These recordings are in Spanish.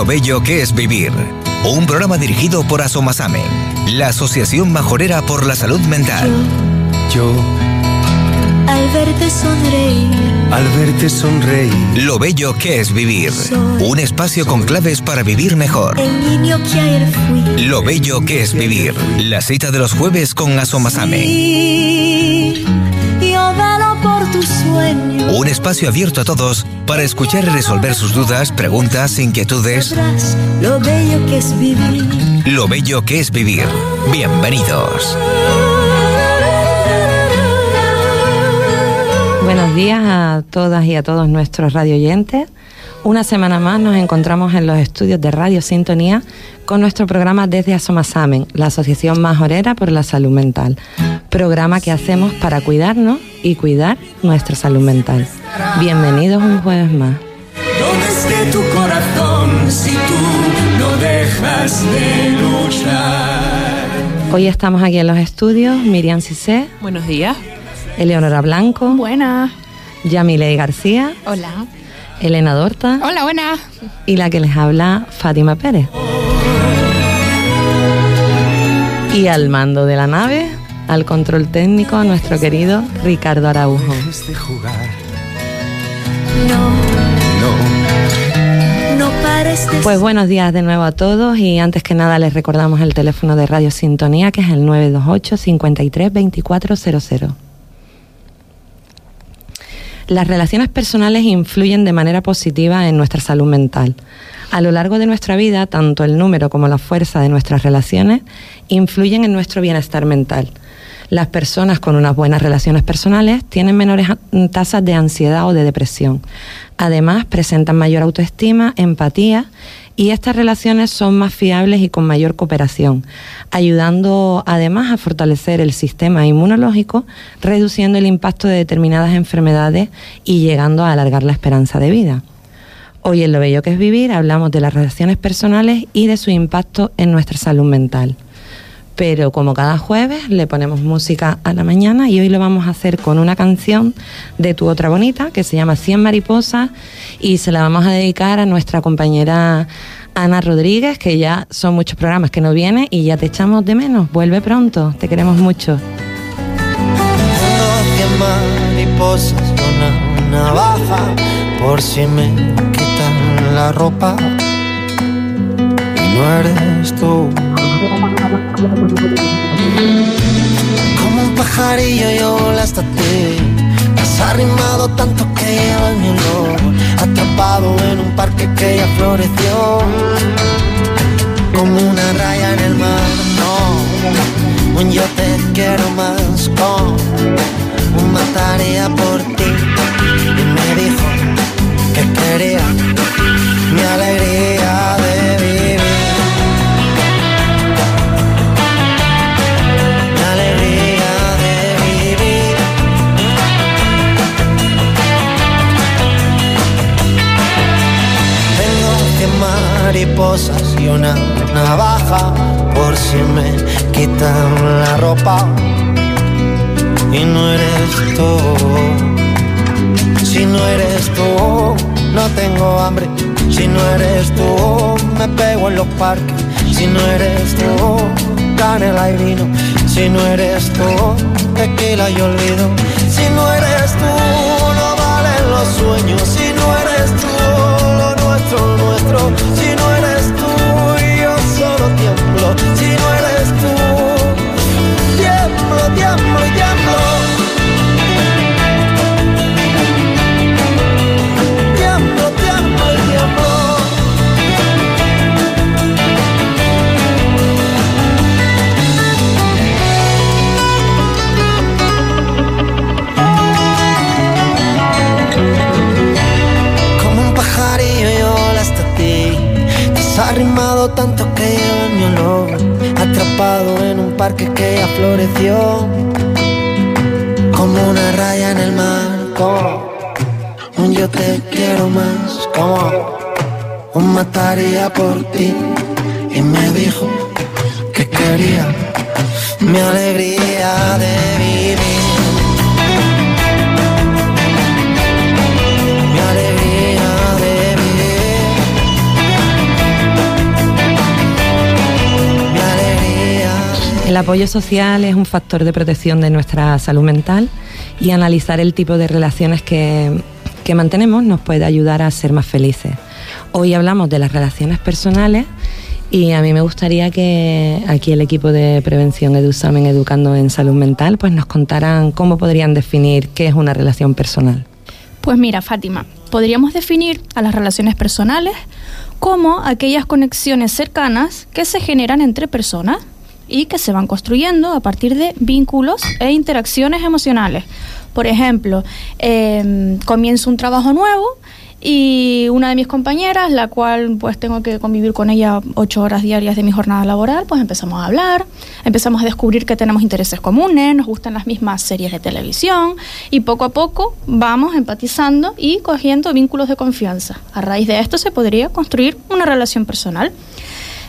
Lo bello que es vivir. Un programa dirigido por Asomasame, la Asociación Majorera por la Salud Mental. Yo, al verte sonreír, al verte sonreír, Lo bello que es vivir. Un espacio con claves para vivir mejor. el niño que ayer fui. Lo bello que es vivir. La cita de los jueves con Asomasame. Y yo velo por tus sueños. Un espacio abierto a todos para escuchar y resolver sus dudas, preguntas, inquietudes. Lo bello que es vivir. Lo bello que es vivir. Bienvenidos. Buenos días a todas y a todos nuestros radio oyentes. Una semana más nos encontramos en los estudios de Radio Sintonía con nuestro programa desde Asomasamen, la Asociación Majorera por la Salud Mental. Programa que hacemos para cuidarnos y cuidar nuestra salud mental. Bienvenidos un jueves más. ¿dónde esté tu corazón si tú no dejas de luchar? Hoy estamos aquí en los estudios Miriam Cissé, Buenos días. Eleonora Blanco, Buenas. Yamile García, Hola. Elena Dorta Hola, buenas. y la que les habla Fátima Pérez. Y al mando de la nave, al control técnico, nuestro querido Ricardo Araujo. Dejes de jugar, No, no, no pares de Pues buenos días de nuevo a todos y antes que nada les recordamos el teléfono de Radio Sintonía que es el 928 53 2400. Las relaciones personales influyen de manera positiva en nuestra salud mental. A lo largo de nuestra vida, tanto el número como la fuerza de nuestras relaciones influyen en nuestro bienestar mental. Las personas con unas buenas relaciones personales tienen menores tasas de ansiedad o de depresión. Además, presentan mayor autoestima, empatía y estas relaciones son más fiables y con mayor cooperación, ayudando además a fortalecer el sistema inmunológico, reduciendo el impacto de determinadas enfermedades y llegando a alargar la esperanza de vida. Hoy en Lo Bello que es Vivir hablamos de las relaciones personales y de su impacto en nuestra salud mental. Pero como cada jueves le ponemos música a la mañana y hoy lo vamos a hacer con una canción de Tu Otra Bonita que se llama Cien Mariposas y se la vamos a dedicar a nuestra compañera Ana Rodríguez, que ya son muchos programas que no viene y ya te echamos de menos. Vuelve pronto, te queremos mucho. Mariposas, una por si me quitan la ropa no eres tú. Como un pajarillo yo volaste a ti, has arrimado tanto que lleva mi olor, atrapado en un parque que ya floreció, como una raya en el mar, no, un yo te quiero más, como un mataría por ti, y me dijo que quería mi alegría mariposas y una navaja por si me quitan la ropa y no eres tú. Si no eres tú, no tengo hambre. Si no eres tú, me pego en los parques. Si no eres tú, canela y vino. Si no eres tú, tequila y olvido. Si no eres tú, no valen los sueños. Si no eres tú, nuestro. Arrimado tanto que lleva mi olor Atrapado en un parque que ya floreció. Como una raya en el mar. Como un yo te quiero más. Como un mataría por ti. Y me dijo que quería Mi alegría de vivir apoyo social es un factor de protección de nuestra salud mental y analizar el tipo de relaciones que, que mantenemos nos puede ayudar a ser más felices. Hoy hablamos de las relaciones personales y a mí me gustaría que aquí el equipo de prevención EduSamen Educando en Salud Mental pues nos contaran cómo podrían definir qué es una relación personal. Pues mira, Fátima, podríamos definir a las relaciones personales como aquellas conexiones cercanas que se generan entre personas y que se van construyendo a partir de vínculos e interacciones emocionales. Por ejemplo, eh, comienzo un trabajo nuevo y una de mis compañeras, la cual pues tengo que convivir con ella ocho horas diarias de mi jornada laboral, pues empezamos a hablar, empezamos a descubrir que tenemos intereses comunes, nos gustan las mismas series de televisión y poco a poco vamos empatizando y cogiendo vínculos de confianza. A raíz de esto se podría construir una relación personal.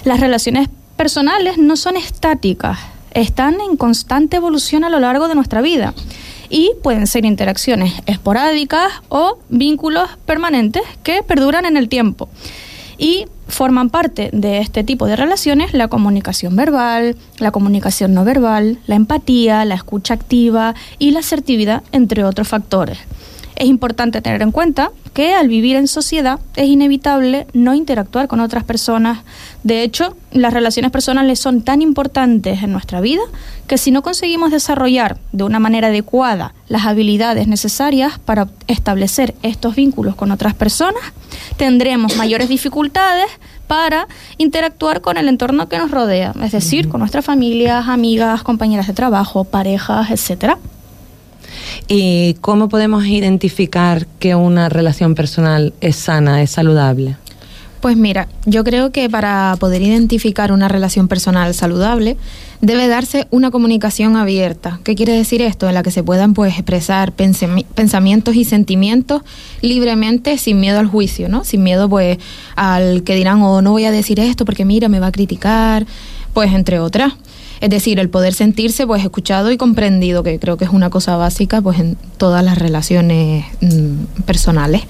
Las relaciones personales no son estáticas, están en constante evolución a lo largo de nuestra vida y pueden ser interacciones esporádicas o vínculos permanentes que perduran en el tiempo. Y forman parte de este tipo de relaciones la comunicación verbal, la comunicación no verbal, la empatía, la escucha activa y la asertividad, entre otros factores. Es importante tener en cuenta que al vivir en sociedad es inevitable no interactuar con otras personas. De hecho, las relaciones personales son tan importantes en nuestra vida que si no conseguimos desarrollar de una manera adecuada las habilidades necesarias para establecer estos vínculos con otras personas, tendremos mayores dificultades para interactuar con el entorno que nos rodea, es decir, con nuestras familias, amigas, compañeras de trabajo, parejas, etcétera. ¿Y cómo podemos identificar que una relación personal es sana, es saludable? Pues mira, yo creo que para poder identificar una relación personal saludable debe darse una comunicación abierta. ¿Qué quiere decir esto? En la que se puedan pues expresar pensamientos y sentimientos libremente sin miedo al juicio, ¿no? Sin miedo pues al que dirán oh, no voy a decir esto porque mira, me va a criticar, pues entre otras. Es decir, el poder sentirse pues escuchado y comprendido, que creo que es una cosa básica pues en todas las relaciones mm, personales.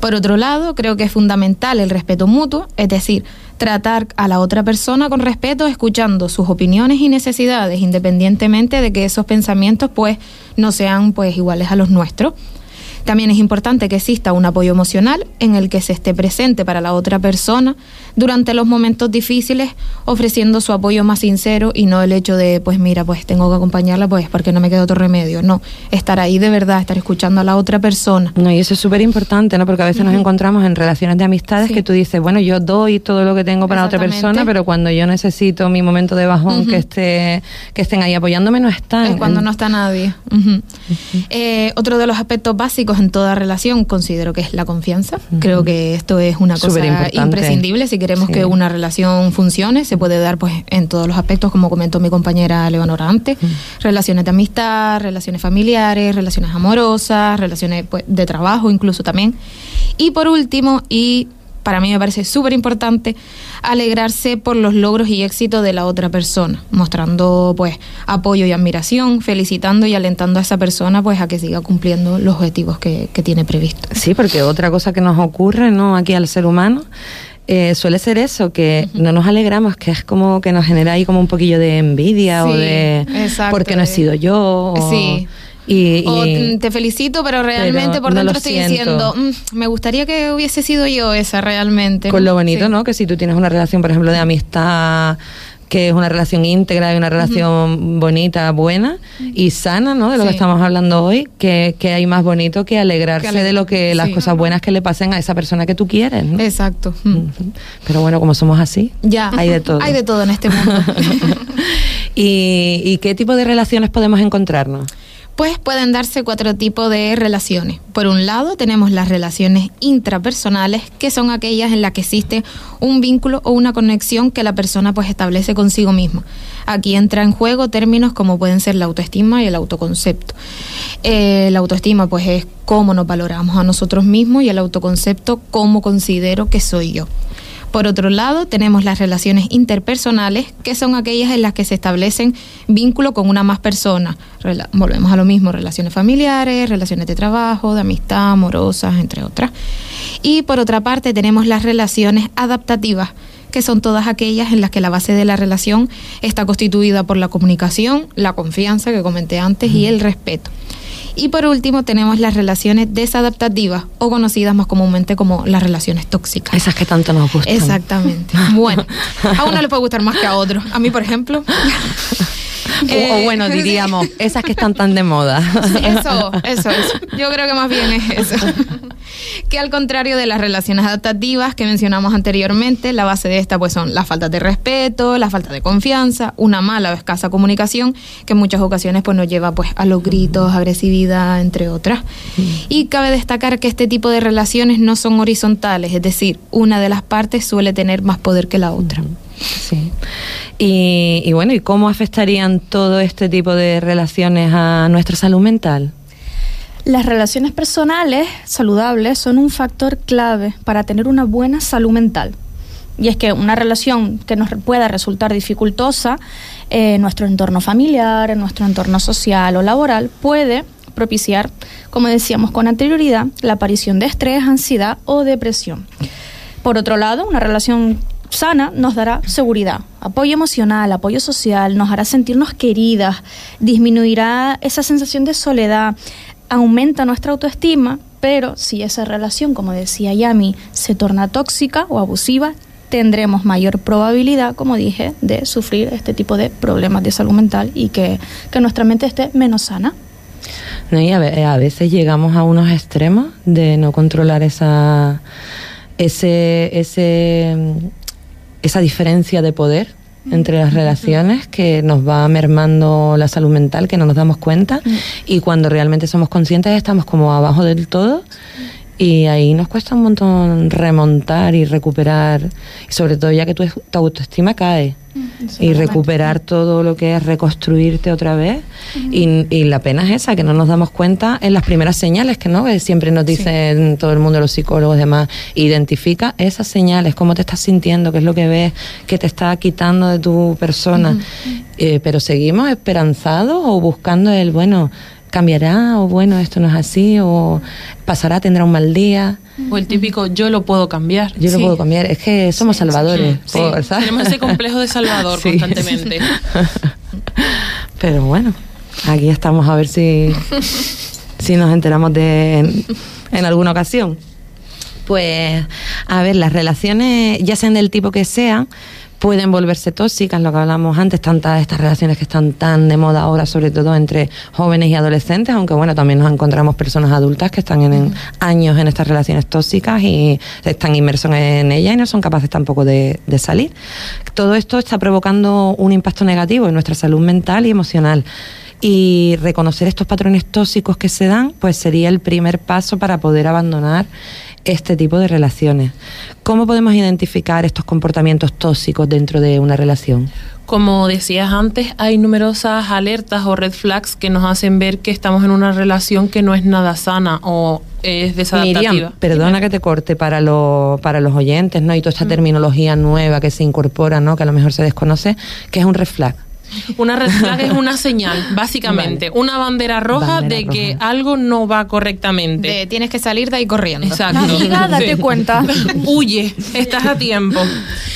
Por otro lado, creo que es fundamental el respeto mutuo, es decir, tratar a la otra persona con respeto, escuchando sus opiniones y necesidades, independientemente de que esos pensamientos pues no sean pues iguales a los nuestros. También es importante que exista un apoyo emocional en el que se esté presente para la otra persona durante los momentos difíciles, ofreciendo su apoyo más sincero y no el hecho de, pues mira, pues tengo que acompañarla, pues porque no me queda otro remedio. No, estar ahí de verdad, estar escuchando a la otra persona. No, y eso es súper importante, ¿no? Porque a veces nos encontramos en relaciones de amistades que tú dices, bueno, yo doy todo lo que tengo para otra persona, pero cuando yo necesito mi momento de bajón que esté que estén ahí apoyándome no están. Es cuando no está nadie. Eh, otro de los aspectos básicos en toda relación considero que es la confianza. Creo que esto es una cosa imprescindible si queremos que una relación funcione. Se puede dar pues en todos los aspectos, como comentó mi compañera Leonora antes. Relaciones de amistad, relaciones familiares, relaciones amorosas, relaciones pues, de trabajo incluso también. Y por último, y para mí me parece súper importante alegrarse por los logros y éxitos de la otra persona, mostrando pues apoyo y admiración, felicitando y alentando a esa persona pues a que siga cumpliendo los objetivos que, tiene previsto. Sí, porque otra cosa que nos ocurre ¿no? aquí al ser humano eh, suele ser eso, que no nos alegramos, que es como que nos genera ahí como un poquillo de envidia o de porque no he sido yo. O, sí. Y, o te felicito, pero realmente por dentro estoy diciendo, mm, me gustaría que hubiese sido yo esa realmente. Con lo bonito, ¿no? Que si tú tienes una relación, por ejemplo, de amistad que es una relación íntegra y una relación bonita, buena y sana, ¿no? De lo que estamos hablando hoy, que, que, hay más bonito que alegrarse de lo que las cosas buenas que le pasen a esa persona que tú quieres, ¿no? Exacto. Pero bueno, como somos así, ya hay de todo. Hay de todo en este mundo. ¿Y, ¿Y qué tipo de relaciones podemos encontrarnos? Pues pueden darse cuatro tipos de relaciones. Por un lado, tenemos las relaciones intrapersonales, que son aquellas en las que existe un vínculo o una conexión que la persona pues establece consigo misma. Aquí entra en juego términos como pueden ser la autoestima y el autoconcepto. Eh, la autoestima pues es cómo nos valoramos a nosotros mismos y el autoconcepto cómo considero que soy yo. Por otro lado, tenemos las relaciones interpersonales, que son aquellas en las que se establecen vínculos con una más persona. volvemos a lo mismo, relaciones familiares, relaciones de trabajo, de amistad, amorosas, entre otras. Y por otra parte, tenemos las relaciones adaptativas, que son todas aquellas en las que la base de la relación está constituida por la comunicación, la confianza que comenté antes y el respeto. Y por último tenemos las relaciones desadaptativas o conocidas más comúnmente como las relaciones tóxicas. Esas que tanto nos gustan. Exactamente. Bueno, a uno le puede gustar más que a otro. A mí, por ejemplo. o, o bueno, diríamos, esas que están tan de moda. Eso, eso, eso. Yo creo que más bien es eso. que al contrario de las relaciones adaptativas que mencionamos anteriormente, la base de esta pues son la falta de respeto, la falta de confianza, una mala o escasa comunicación que en muchas ocasiones pues nos lleva pues a los gritos, agresividad, entre otras. Y cabe destacar que este tipo de relaciones no son horizontales, es decir, una de las partes suele tener más poder que la otra. Sí. Y, bueno, ¿y cómo afectarían todo este tipo de relaciones a nuestra salud mental? Las relaciones personales saludables son un factor clave para tener una buena salud mental. Y es que una relación que nos pueda resultar dificultosa en nuestro entorno familiar, en nuestro entorno social o laboral, puede propiciar, como decíamos con anterioridad, la aparición de estrés, ansiedad o depresión. Por otro lado, una relación sana nos dará seguridad, apoyo emocional, apoyo social, nos hará sentirnos queridas, disminuirá esa sensación de soledad, aumenta nuestra autoestima, pero si esa relación, como decía Yami, se torna tóxica o abusiva, tendremos mayor probabilidad, como dije, de sufrir este tipo de problemas de salud mental y que, que nuestra mente esté menos sana. No, y a, ve- a veces llegamos a unos extremos de no controlar esa, ese, esa diferencia de poder entre las relaciones que nos va mermando la salud mental, que no nos damos cuenta y cuando realmente somos conscientes estamos como abajo del todo y ahí nos cuesta un montón remontar y recuperar, y sobre todo ya que tu, tu autoestima cae y recuperar todo lo que es reconstruirte otra vez. y, y la pena es esa, que no nos damos cuenta en las primeras señales que no que siempre nos dicen todo el mundo, los psicólogos y demás. Identifica esas señales, cómo te estás sintiendo, qué es lo que ves, que te está quitando de tu persona. Eh, pero seguimos esperanzados o buscando el, bueno, cambiará, o bueno, esto no es así, o pasará, tendrá un mal día. O el típico yo lo puedo cambiar. Yo lo puedo cambiar. Es que somos salvadores. Sí, por- ¿sabes? tenemos ese complejo de salvador Sí. constantemente. Pero bueno, aquí estamos a ver si, si nos enteramos de en, en alguna ocasión. Pues, a ver, las relaciones, ya sean del tipo que sean, pueden volverse tóxicas, lo que hablamos antes, tantas estas relaciones que están tan de moda ahora, sobre todo entre jóvenes y adolescentes, aunque bueno, también nos encontramos personas adultas que están en, en años en estas relaciones tóxicas y están inmersos en ellas y no son capaces tampoco de, de salir. Todo esto está provocando un impacto negativo en nuestra salud mental y emocional. Y reconocer estos patrones tóxicos que se dan, pues sería el primer paso para poder abandonar este tipo de relaciones. ¿Cómo podemos identificar estos comportamientos tóxicos dentro de una relación? Como decías antes, hay numerosas alertas o red flags que nos hacen ver que estamos en una relación que no es nada sana o es desadaptativa. Miriam, perdona que te corte para, los para los oyentes, ¿no? Y toda esta terminología nueva que se incorpora, ¿no? Que a lo mejor se desconoce, que es un red flag. Una red flag es una señal, básicamente, una bandera roja Bandera de que roja. algo no va correctamente. De, tienes que salir de ahí corriendo. Exacto. Amiga, date Sí. cuenta. Huye, estás a tiempo.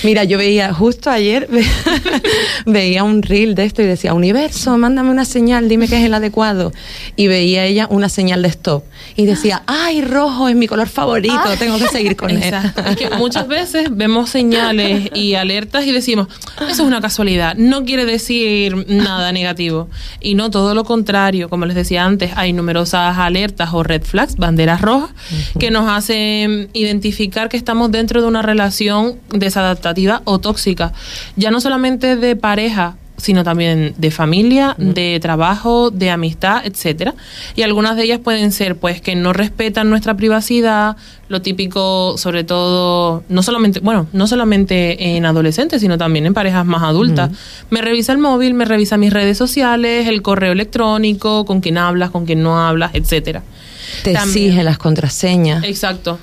Mira, yo veía, justo ayer ve- veía un reel de esto y decía, universo, mándame una señal, dime que es el adecuado. Y veía ella una señal de stop. Y decía, ay, rojo es mi color favorito, tengo que seguir con él. Exacto. Es que muchas veces vemos señales y alertas y decimos, eso es una casualidad, no quiere decir nada negativo. Y no, todo lo contrario. Como les decía antes, hay numerosas alertas o red flags, banderas rojas, que nos hacen identificar que estamos dentro de una relación desadaptativa o tóxica. Ya no solamente de pareja, sino también de familia, de trabajo, de amistad, etcétera. Y algunas de ellas pueden ser pues que no respetan nuestra privacidad, lo típico, sobre todo, no solamente, bueno, no solamente en adolescentes, sino también en parejas más adultas. Me revisa el móvil, me revisa mis redes sociales, el correo electrónico, con quién hablas, con quién no hablas, etcétera. Te También- exige las contraseñas. Exacto.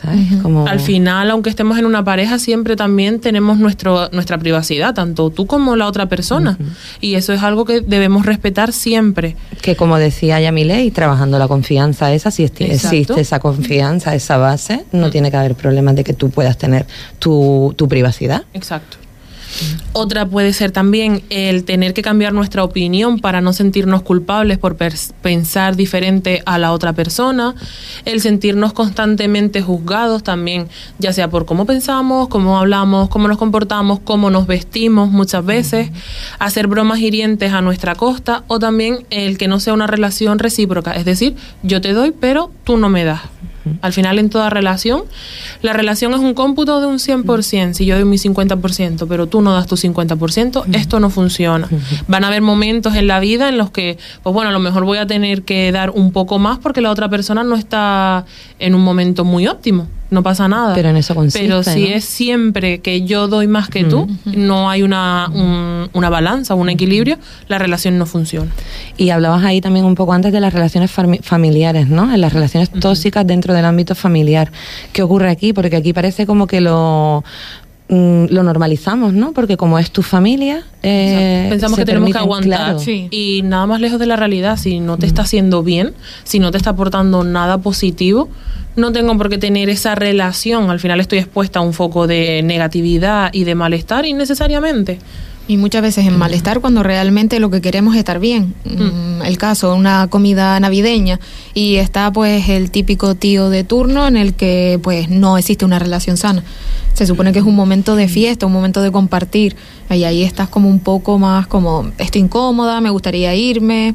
¿Sabes? Como... Al final, aunque estemos en una pareja, siempre también tenemos nuestro, nuestra privacidad, tanto tú como la otra persona. Y eso es algo que debemos respetar siempre. Que como decía Yamilei, trabajando la confianza esa, si Exacto. existe esa confianza, esa base, no tiene que haber problemas de que tú puedas tener tu, tu privacidad. Exacto. Otra puede ser también el tener que cambiar nuestra opinión para no sentirnos culpables por pensar diferente a la otra persona, el sentirnos constantemente juzgados también, ya sea por cómo pensamos, cómo hablamos, cómo nos comportamos, cómo nos vestimos muchas veces, hacer bromas hirientes a nuestra costa o también el que no sea una relación recíproca, es decir, yo te doy pero tú no me das. Al final, en toda relación, la relación es un cómputo de un 100%. Si yo doy mi 50%, pero tú no das tu 50%, esto no funciona. Van a haber momentos en la vida en los que, pues bueno, a lo mejor voy a tener que dar un poco más porque la otra persona no está en un momento muy óptimo. No pasa nada. Pero en eso consiste, Pero si ¿no? es siempre que yo doy más que tú, no hay una, un- una balanza, un equilibrio, la relación no funciona. Y hablabas ahí también un poco antes de las relaciones fami- familiares, ¿no? En las relaciones tóxicas dentro del ámbito familiar. ¿Qué ocurre aquí? Porque aquí parece como que lo mm, lo normalizamos, ¿no? Porque como es tu familia, eh, Pensamos que tenemos que aguantar. claro. Sí. Y nada más lejos de la realidad, si no te está haciendo bien, si no te está aportando nada positivo, no tengo por qué tener esa relación. Al final estoy expuesta a un foco de negatividad y de malestar innecesariamente. Y muchas veces en malestar cuando realmente lo que queremos es estar bien. Mm, El caso, una comida navideña y está pues el típico tío de turno en el que pues no existe una relación sana. Se supone que es un momento de fiesta, un momento de compartir. Y ahí estás como un poco más como, estoy incómoda, me gustaría irme.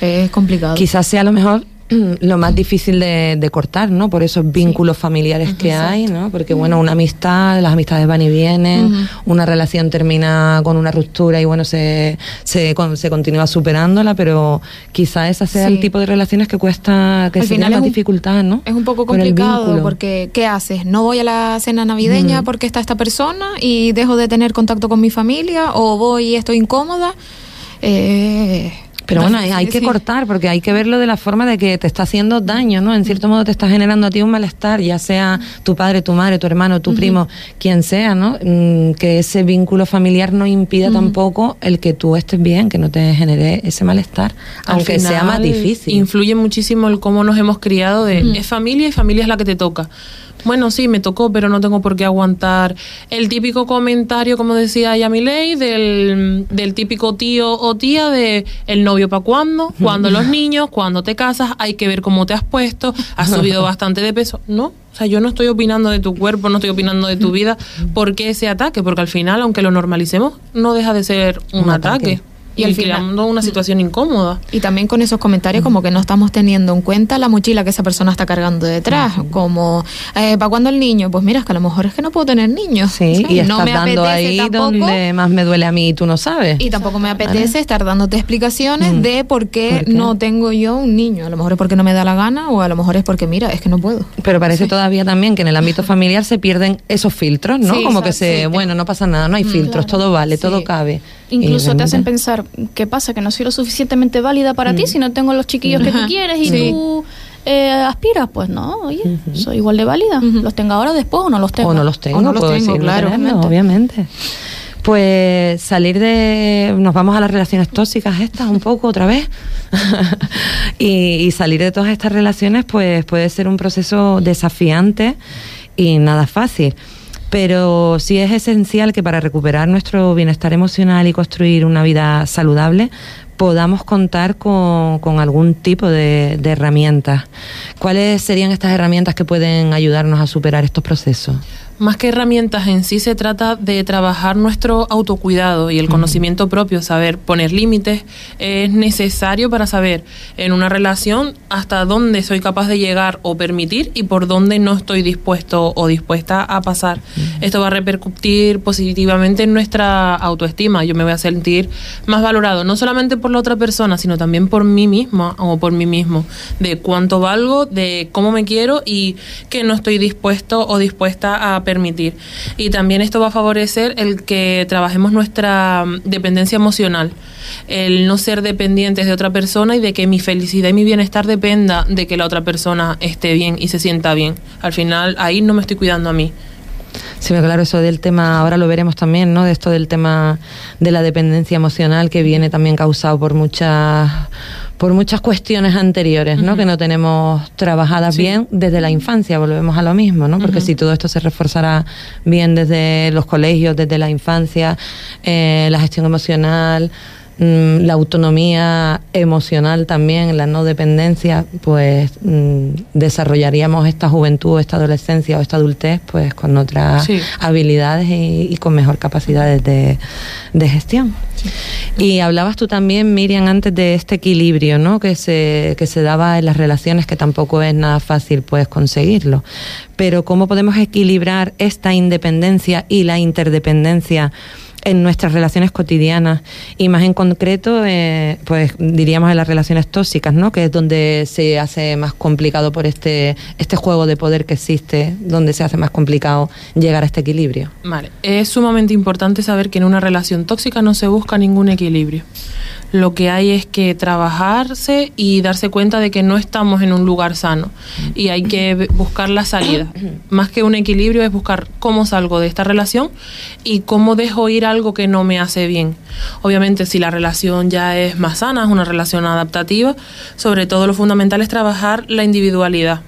Es complicado. Quizás sea a lo mejor lo más difícil de, de cortar, ¿no? Por esos vínculos familiares que hay, ¿no? Porque, bueno, una amistad, las amistades van y vienen, una relación termina con una ruptura y, bueno, se, se, con- se continúa superándola, pero quizás esa sea Sí. el tipo de relaciones que cuesta, que Al se final más es un- dificultad, ¿no? Es un poco complicado porque ¿qué haces? ¿No voy a la cena navideña Mm. porque está esta persona y dejo de tener contacto con mi familia o voy y estoy incómoda? Eh, Pero bueno, hay, que cortar porque hay que verlo de la forma de que te está haciendo daño, ¿no? En cierto modo te está generando a ti un malestar, ya sea tu padre, tu madre, tu hermano, tu primo, quien sea, ¿no? Mm, que ese vínculo familiar no impida tampoco el que tú estés bien, que no te genere ese malestar, Al aunque sea más difícil. Influye muchísimo el cómo nos hemos criado de es familia y familia es la que te toca. Bueno, sí, me tocó, pero no tengo por qué aguantar. El típico comentario, como decía Yamilei, del, del típico tío o tía de el novio para cuándo, cuando los niños, cuando te casas, hay que ver cómo te has puesto, has subido bastante de peso. No, o sea, yo no estoy opinando de tu cuerpo, no estoy opinando de tu vida. ¿Por qué ese ataque? Porque al final, aunque lo normalicemos, no deja de ser un, Un ataque. ataque. Y, Y al final- creando una situación incómoda. Y también con esos comentarios como que no estamos teniendo en cuenta la mochila que esa persona está cargando detrás, como eh, ¿para cuándo el niño? Pues mira, es que a lo mejor es que no puedo tener niños. Sí, ¿sabes? y estás no me dando ahí tampoco, donde más me duele a mí y tú no sabes. y tampoco me apetece estar dándote explicaciones de por qué, ¿Por qué? no tengo yo un niño. A lo mejor es porque no me da la gana o a lo mejor es porque mira, es que no puedo. Pero parece todavía también que en el ámbito familiar se pierden esos filtros, ¿no? Sí, Como que se, sí. bueno, no pasa nada, no hay filtros, todo vale, todo cabe. Y Incluso te hacen realmente- ¿qué pasa? Que no soy lo suficientemente válida para ti si no tengo los chiquillos que tú quieres y Sí. tú eh, aspiras. Pues no, oye, soy igual de válida. ¿Los tengo ahora después o no los tengo? O no los tengo, O no los puedo tengo, decir, claro, tenerlos, obviamente. Pues salir de. Nos vamos a las relaciones tóxicas estas un poco otra vez. y, y salir de todas estas relaciones, pues puede ser un proceso desafiante y nada fácil. Pero sí es esencial que para recuperar nuestro bienestar emocional y construir una vida saludable podamos contar con, con algún tipo de, de herramientas. ¿Cuáles serían estas herramientas que pueden ayudarnos a superar estos procesos? Más que herramientas en sí se trata de trabajar nuestro autocuidado y el conocimiento propio, saber poner límites es necesario para saber en una relación hasta dónde soy capaz de llegar o permitir y por dónde no estoy dispuesto o dispuesta a pasar. Esto va a repercutir positivamente en nuestra autoestima. Yo me voy a sentir más valorado, no solamente por la otra persona, sino también por mí misma o por mí mismo, de cuánto valgo, de cómo me quiero y que no estoy dispuesto o dispuesta a permitir. Y también esto va a favorecer el que trabajemos nuestra mm, dependencia emocional, el no ser dependientes de otra persona y de que mi felicidad y mi bienestar dependa de que la otra persona esté bien y se sienta bien. Al final ahí no me estoy cuidando a mí. Sí, claro, eso del tema, ahora lo veremos también, ¿no? De esto del tema de la dependencia emocional que viene también causado por muchas por muchas cuestiones anteriores, ¿no? Que no tenemos trabajadas bien desde la infancia, volvemos a lo mismo, ¿no? Porque si todo esto se reforzará bien desde los colegios, desde la infancia, eh, la gestión emocional, mm, la autonomía emocional también, la no dependencia, pues mm, desarrollaríamos esta juventud, esta adolescencia o esta adultez pues con otras Sí. habilidades y, y con mejor capacidades de, de gestión. Y hablabas tú también, Miriam, antes de este equilibrio ¿no? que, se, que se daba en las relaciones, que tampoco es nada fácil pues conseguirlo. Pero ¿cómo podemos equilibrar esta independencia y la interdependencia? En nuestras relaciones cotidianas y más en concreto, eh, pues diríamos en las relaciones tóxicas, ¿no? Que es donde se hace más complicado por este este juego de poder que existe, donde se hace más complicado llegar a este equilibrio. Vale, es sumamente importante saber que en una relación tóxica no se busca ningún equilibrio. Lo que hay es que trabajarse y darse cuenta de que no estamos en un lugar sano y hay que buscar la salida. Más que un equilibrio es buscar cómo salgo de esta relación y cómo dejo ir algo que no me hace bien. Obviamente si la relación ya es más sana, es una relación adaptativa, sobre todo lo fundamental es trabajar la individualidad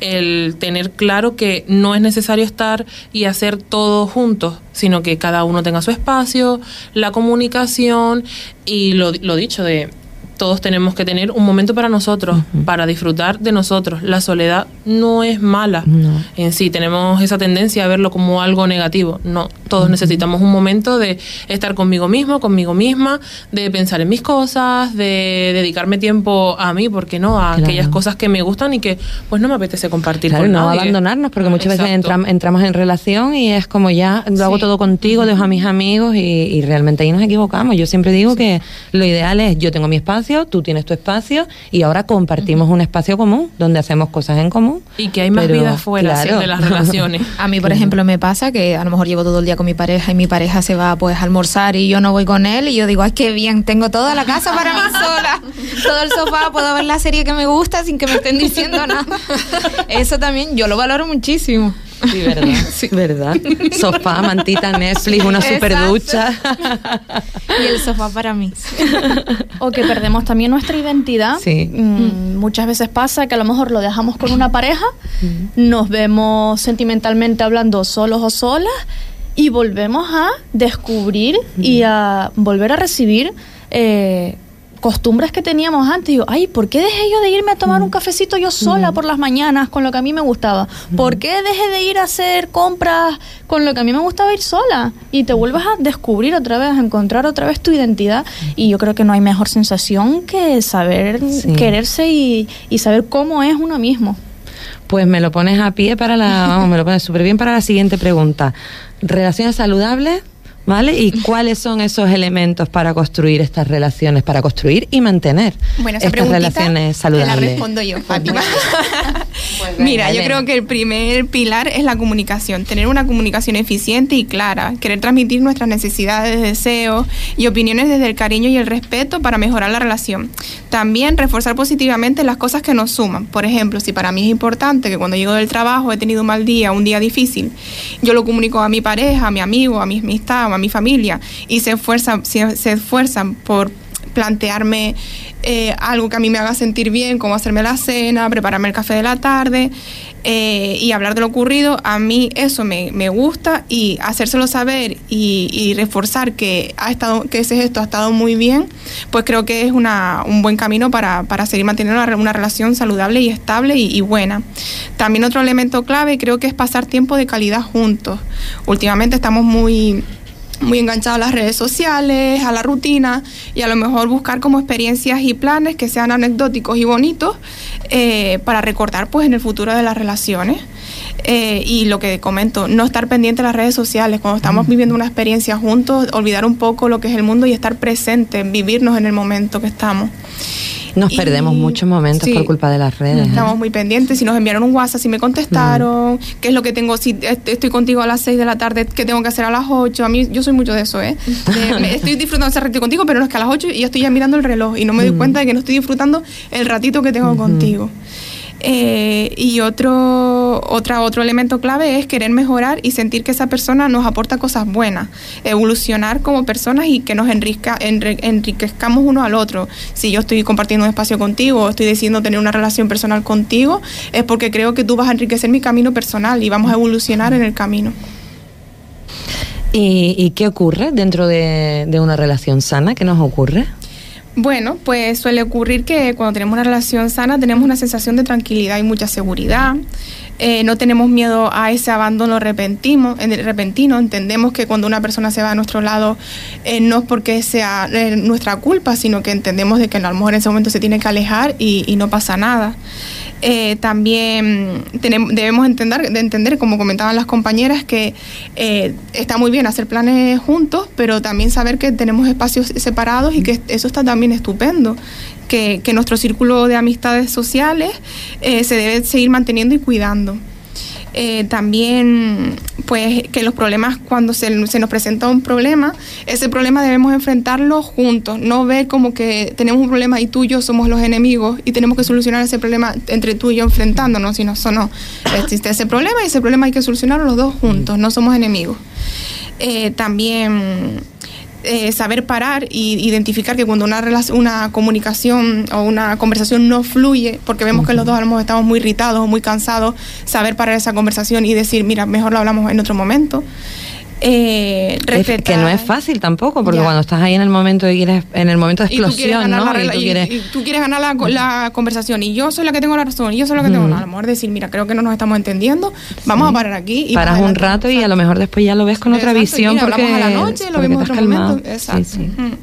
el tener claro que no es necesario estar y hacer todo juntos, sino que cada uno tenga su espacio, la comunicación y lo, lo dicho de todos tenemos que tener un momento para nosotros, para disfrutar de nosotros. La soledad no es mala No. en sí, tenemos esa tendencia a verlo como algo negativo. No, todos necesitamos un momento de estar conmigo mismo, conmigo misma, de pensar en mis cosas, de dedicarme tiempo a mí, porque no, a Claro. aquellas cosas que me gustan y que pues no me apetece compartir Claro, con no nadie. abandonarnos, porque muchas veces entram- entramos en relación y es como ya lo hago todo contigo, dejo a mis amigos y, y realmente ahí nos equivocamos. Yo siempre digo que lo ideal es yo tengo mi espacio, tú tienes tu espacio y ahora compartimos un espacio común donde hacemos cosas en común. Y que hay más Pero, vida fuera sí, de las relaciones. A mí, por ejemplo, me pasa que a lo mejor llevo todo el día con mi pareja y mi pareja se va pues a almorzar y yo no voy con él y yo digo, ay, qué bien, tengo toda la casa para mí sola, todo el sofá, puedo ver la serie que me gusta sin que me estén diciendo nada. Eso también yo lo valoro muchísimo. Sí, verdad. ¿Verdad? Sofá, mantita, Netflix, una super ducha. Y el sofá para mí. O que perdemos también nuestra identidad. Sí. Mm, Muchas veces pasa que a lo mejor lo dejamos con una pareja, nos vemos sentimentalmente hablando solos o solas y volvemos a descubrir y a volver a recibir eh, costumbres que teníamos antes. Digo, ay, ¿por qué dejé yo de irme a tomar un cafecito yo sola por las mañanas con lo que a mí me gustaba? ¿Por qué dejé de ir a hacer compras con lo que a mí me gustaba ir sola? Y te vuelves a descubrir otra vez, a encontrar otra vez tu identidad. Y yo creo que no hay mejor sensación que saber Sí. quererse y, y saber cómo es uno mismo. Pues me lo pones a pie para la, vamos, me lo pones súper bien para la siguiente pregunta. Relaciones saludables, ¿vale? ¿Y cuáles son esos elementos para construir estas relaciones, para construir y mantener Bueno, esa estas relaciones saludables? la respondo yo, Fátima. Pues Mira, yo creo que el primer pilar es la comunicación, tener una comunicación eficiente y clara, querer transmitir nuestras necesidades, deseos y opiniones desde el cariño y el respeto para mejorar la relación. También reforzar positivamente las cosas que nos suman. Por ejemplo, si para mí es importante que cuando llego del trabajo he tenido un mal día, un día difícil, yo lo comunico a mi pareja, a mi amigo, a mi amistad o mi familia y se esfuerzan, se, por plantearme eh, algo que a mí me haga sentir bien, como hacerme la cena, prepararme el café de la tarde eh, y hablar de lo ocurrido, a mí eso me, me gusta y hacérselo saber y, reforzar que, ha estado, que ese gesto ha estado muy bien, pues creo que es una, un buen camino para, para seguir manteniendo una, una relación saludable y estable y, y buena. También otro elemento clave creo que es pasar tiempo de calidad juntos. Últimamente estamos muy muy enganchados a las redes sociales, a la rutina y a lo mejor buscar como experiencias y planes que sean anecdóticos y bonitos eh, para recordar pues en el futuro de las relaciones. Eh, y lo que comento, no estar pendiente de las redes sociales. Cuando estamos viviendo una experiencia juntos, olvidar un poco lo que es el mundo y estar presente, vivirnos en el momento que estamos. Nos Y- perdemos muchos momentos sí. por culpa de las redes. ¿eh? Estamos muy pendientes. Si nos enviaron un WhatsApp, si me contestaron, qué es lo que tengo, si est- estoy contigo a las 6 de la tarde, qué tengo que hacer a las 8. A mí, yo soy mucho de eso, ¿eh? De- me- estoy disfrutando ese ratito contigo, pero no es que a las 8 y ya estoy ya mirando el reloj y no me doy cuenta de que no estoy disfrutando el ratito que tengo contigo. Eh, y otro, otra, otro elemento clave es querer mejorar y sentir que esa persona nos aporta cosas buenas, evolucionar como personas y que nos enriquezca, enri- enriquezcamos uno al otro. Si yo estoy compartiendo un espacio contigo estoy decidiendo tener una relación personal contigo, es porque creo que tú vas a enriquecer mi camino personal y vamos a evolucionar en el camino. ¿Y, y qué ocurre dentro de, de una relación sana? ¿Qué nos ocurre? Bueno, pues suele ocurrir que cuando tenemos una relación sana tenemos una sensación de tranquilidad y mucha seguridad. Eh, no tenemos miedo a ese abandono repentino, en- repentino. Entendemos que cuando una persona se va a nuestro lado eh, no es porque sea eh, nuestra culpa, sino que entendemos de que a lo mejor en ese momento se tiene que alejar y, y no pasa nada. Eh, también tenemos, debemos entender, de entender, como comentaban las compañeras, que eh, está muy bien hacer planes juntos, pero también saber que tenemos espacios separados y que eso está también estupendo. Que, que nuestro círculo de amistades sociales eh, se debe seguir manteniendo y cuidando. Eh, también, pues, que los problemas, cuando se, nos presenta un problema, ese problema debemos enfrentarlo juntos, no ver como que tenemos un problema y tú y yo somos los enemigos y tenemos que solucionar ese problema entre tú y yo enfrentándonos, sino no. Existe ese problema y ese problema hay que solucionarlo los dos juntos, no somos enemigos. Eh, también eh, saber parar y identificar que cuando una, una comunicación o una conversación no fluye, porque vemos que los dos a lo mejor estamos muy irritados o muy cansados, saber parar esa conversación y decir, mira, mejor lo hablamos en otro momento. Eh, Es respetar- que no es fácil tampoco, porque Ya. cuando estás ahí en el momento de quieres, en el momento de y explosión, ¿no? la, Y tú y- quieres- y tú quieres ganar la, la conversación y yo soy la que tengo la razón y yo soy la que tengo Ujú. a lo mejor decir mira creo que no nos estamos entendiendo vamos a parar aquí y paras para un rato y a lo mejor después ya lo ves con otra Exacto, y visión mira, porque, a la noche, lo porque vemos te en has otro calmado. momento. Exacto. Sí, sí. Ujú.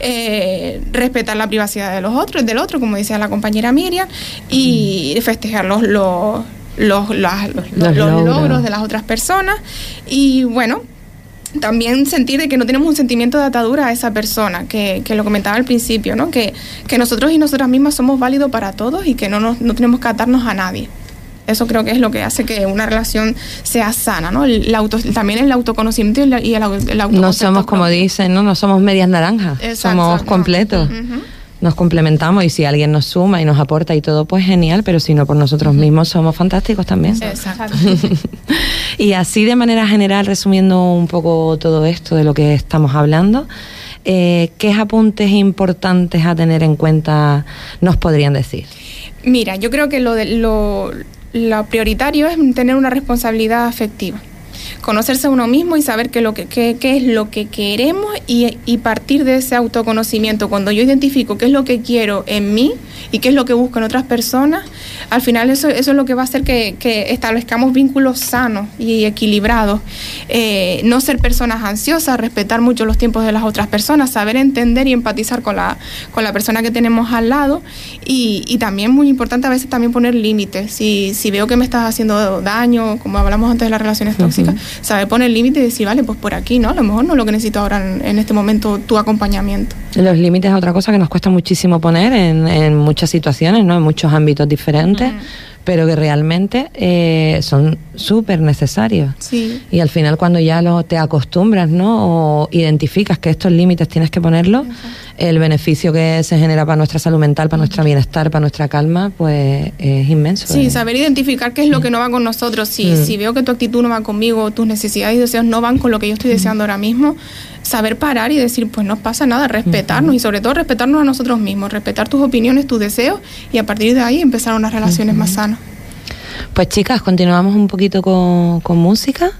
Eh, respetar la privacidad de los otros, del otro, como decía la compañera Miriam, y festejar los, los, los, las- los- Los logros. logros de las otras personas. Y bueno, también sentir de que no tenemos un sentimiento de atadura a esa persona, que, que lo comentaba al principio, ¿no? Que, que nosotros y nosotras mismas somos válidos para todos y que no, nos, no tenemos que atarnos a nadie. Eso creo que es lo que hace que una relación sea sana, ¿no? El, auto- también el autoconocimiento y, el, el No somos, como dicen, ¿no? No somos medias naranjas, somos completos. Nos complementamos y si alguien nos suma y nos aporta y todo, pues genial, pero si no por nosotros mismos somos fantásticos también. Exacto. y así de manera general, resumiendo un poco todo esto de lo que estamos hablando, eh, ¿qué apuntes importantes a tener en cuenta nos podrían decir? Mira, yo creo que lo, de, lo, lo prioritario es tener una responsabilidad afectiva. Conocerse a uno mismo y saber qué, lo que, qué, qué es lo que queremos y, y partir de ese autoconocimiento. Cuando yo identifico qué es lo que quiero en mí y qué es lo que busco en otras personas, al final eso, eso es lo que va a hacer que, que establezcamos vínculos sanos y equilibrados. Eh, no ser personas ansiosas, respetar mucho los tiempos de las otras personas, saber entender y empatizar con la, con la persona que tenemos al lado y, y también muy importante a veces también poner límites. Si, si veo que me estás haciendo daño, como hablamos antes de las relaciones tóxicas, saber poner límites y decir, vale, pues por aquí, ¿no? A lo mejor no es lo que necesito ahora en, en este momento tu acompañamiento. Los límites es otra cosa que nos cuesta muchísimo poner en, en muchas situaciones, ¿no? en muchos ámbitos diferentes, pero que realmente eh, son súper necesarios. Sí. Y al final cuando ya lo, te acostumbras, ¿no? O identificas que estos límites tienes que ponerlos, el beneficio que se genera para nuestra salud mental, para nuestro bienestar, para nuestra calma, pues es inmenso. Sí, ¿eh? saber identificar qué es lo que no va con nosotros. Si, Mm. si veo que tu actitud no va conmigo, tus necesidades y deseos no van con lo que yo estoy deseando ahora mismo, saber parar y decir, pues no pasa nada, respetarnos y sobre todo respetarnos a nosotros mismos, respetar tus opiniones, tus deseos y a partir de ahí empezar unas relaciones más sanas. Pues chicas, continuamos un poquito con, con música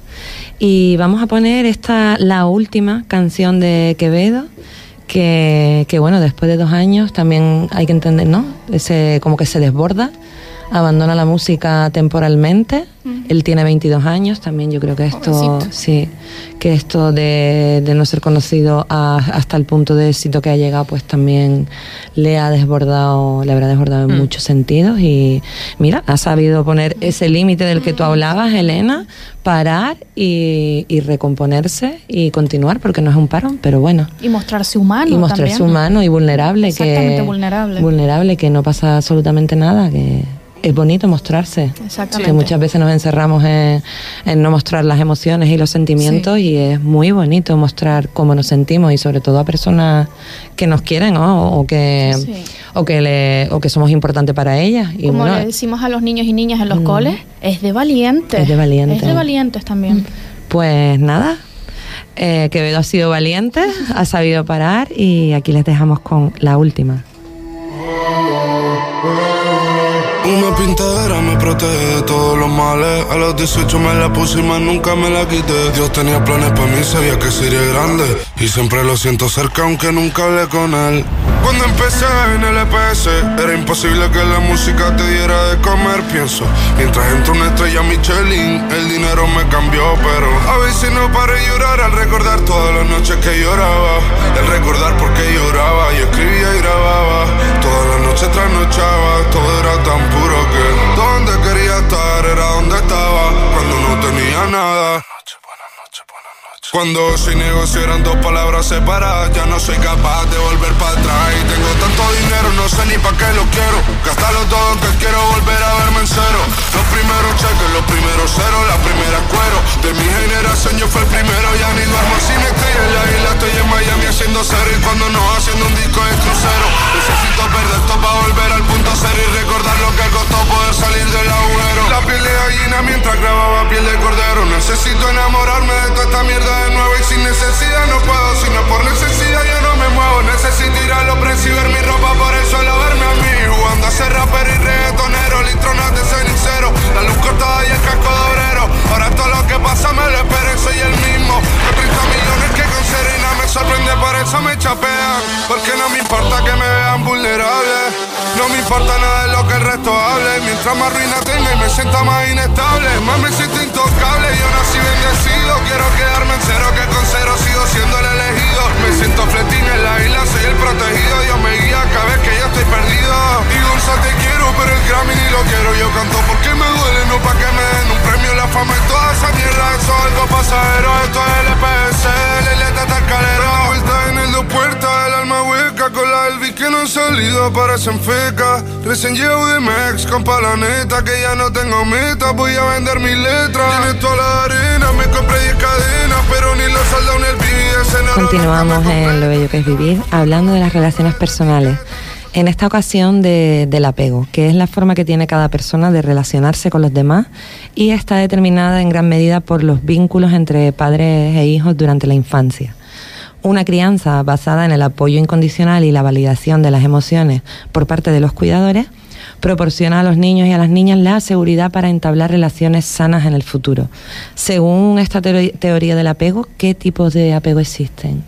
y vamos a poner esta, la última canción de Quevedo, que, que bueno, después de dos años también hay que entender, ¿no? Ese, como que se desborda abandona la música temporalmente. Él tiene 22 años, también yo creo que esto, Jovencito. sí, que esto de, de no ser conocido a- hasta el punto de éxito que ha llegado, pues también le ha desbordado, le habrá desbordado en Mm. muchos sentidos. Y mira, ha sabido poner ese límite del que tú hablabas, Elena, parar y, y recomponerse y continuar, porque no es un parón, pero bueno Y mostrarse humano. y mostrarse también. humano y vulnerable Exactamente, que vulnerable. vulnerable que no pasa absolutamente nada que es bonito mostrarse Exactamente. que muchas veces nos encerramos en, en no mostrar las emociones y los sentimientos y es muy bonito mostrar cómo nos sentimos y sobre todo a personas que nos quieren ¿no? o que Sí. o que le, o que somos importantes para ellas y Como bueno, le decimos a los niños y niñas en los coles, es de valientes. Es de valientes. Es de valientes también. pues nada eh, Quevedo ha sido valiente ha sabido parar y aquí les dejamos con la última Una pintadera me protege de todos los males. A los 18 me la puse y más nunca me la quité. Dios tenía planes para mí, sabía que sería grande. Y siempre lo siento cerca, aunque nunca hablé con él. Cuando empecé en el EPS, era imposible que la música te diera de comer, pienso. Mientras entró una estrella Michelin, el dinero me cambió, pero a veces no paré de llorar al recordar todas las noches que lloraba. El recordar por qué lloraba y escribía y grababa. Noches trasnochaba, todo era tan puro que donde quería estar era donde estaba cuando no tenía nada. Cuando sin negocio eran dos palabras separadas, ya no soy capaz de volver para atrás. Y tengo tanto dinero, no sé ni para qué lo quiero. Gastarlo todo que quiero volver a verme en cero. Los primeros cheques, los primeros ceros, la primera cuero. De mi generación yo fui el primero, ya ni duermo si me estoy en la isla, estoy en Miami haciendo cero. Y cuando no haciendo un disco de crucero. Necesito perder esto para volver al punto cero y recordar lo que costó poder salir del agujero. La piel de gallina mientras grababa piel de cordero. Necesito enamorarme de toda esta mierda de nuevo y sin necesidad no puedo. Si no es por necesidad yo no me muevo. Necesito ir a los precios y ver mi ropa por el suelo, verme a mí. Jugando a ser rapero y reggaetonero. Litronas de cenicero. La luz cortada y el casco de obrero. Ahora todo lo que pasa me lo esperen, soy el mismo. Los 30 millones que con Serena me sorprende, por eso me chapean. Porque no me importa que me vean vulnerable. No me importa nada de lo que el resto hable. Mientras más ruina tenga y me sienta más inestable, más me siento intocable. Yo nací bendecido, quiero quedarme en cero, que con cero sigo siendo el elegido. Me siento fletín en la isla, soy el protegido. Dios me guía cada vez que yo estoy perdido. Y Gonza te quiero, pero el Grammy ni lo quiero. Yo canto porque me duele, no pa' que me den un premio, la fama y toda esa mierda. Eso es algo pasajero, esto es el EPS, el Talcalero. Vuelta en el dos puertas, el alma hueca con la Elvis que no han salido, parecen fecas. Recién llego de Mex, compa la neta, que ya no tengo meta, voy a vender mi letra. Tienes toda la arena, me compré 10 cadenas, pero ni los ni el BS. Continuamos en Lo Bello que es Vivir, hablando de las relaciones personales. En esta ocasión de- del apego, que es la forma que tiene cada persona de relacionarse con los demás y está determinada en gran medida por los vínculos entre padres e hijos durante la infancia. Una crianza basada en el apoyo incondicional y la validación de las emociones por parte de los cuidadores proporciona a los niños y a las niñas la seguridad para entablar relaciones sanas en el futuro. Según esta teoría del apego, ¿qué tipos de apego existen?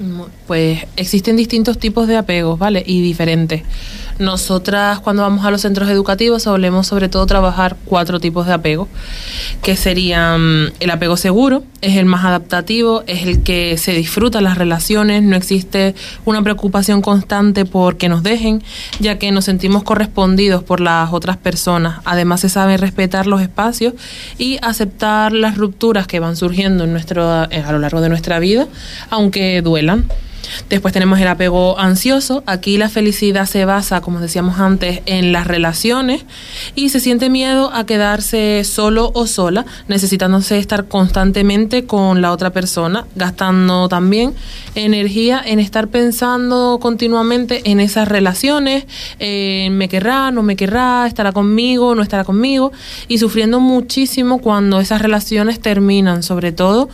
Pues existen distintos tipos de apegos, ¿vale? Y diferentes. Nosotras cuando vamos a los centros educativos solemos sobre todo trabajar cuatro tipos de apego, que serían el apego seguro, es el más adaptativo, es el que se disfruta las relaciones, no existe una preocupación constante por que nos dejen, ya que nos sentimos correspondidos por las otras personas. Además se sabe respetar los espacios y aceptar las rupturas que van surgiendo en nuestro, eh, a lo largo de nuestra vida, aunque duelan. Después tenemos el apego ansioso. Aquí la felicidad se basa, como decíamos antes, en las relaciones y se siente miedo a quedarse solo o sola, necesitándose estar constantemente con la otra persona, gastando también energía en estar pensando continuamente en esas relaciones, me querrá, no me querrá, estará conmigo, no estará conmigo y sufriendo muchísimo cuando esas relaciones terminan, sobre todo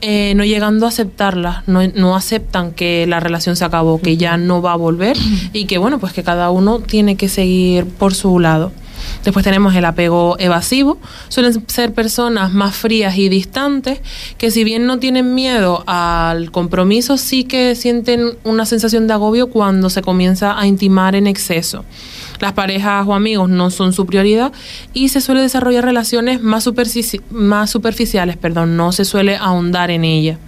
eh, no llegando a aceptarlas, no aceptan que la relación se acabó, que ya no va a volver y que bueno, pues que cada uno tiene que seguir por su lado. Después tenemos el apego evasivo. Suelen ser personas más frías y distantes que si bien no tienen miedo al compromiso, sí que sienten una sensación de agobio cuando se comienza a intimar en exceso. las parejas o amigos no son su prioridad y se suele desarrollar relaciones más, superfici- más superficiales, perdón, no se suele ahondar en ella.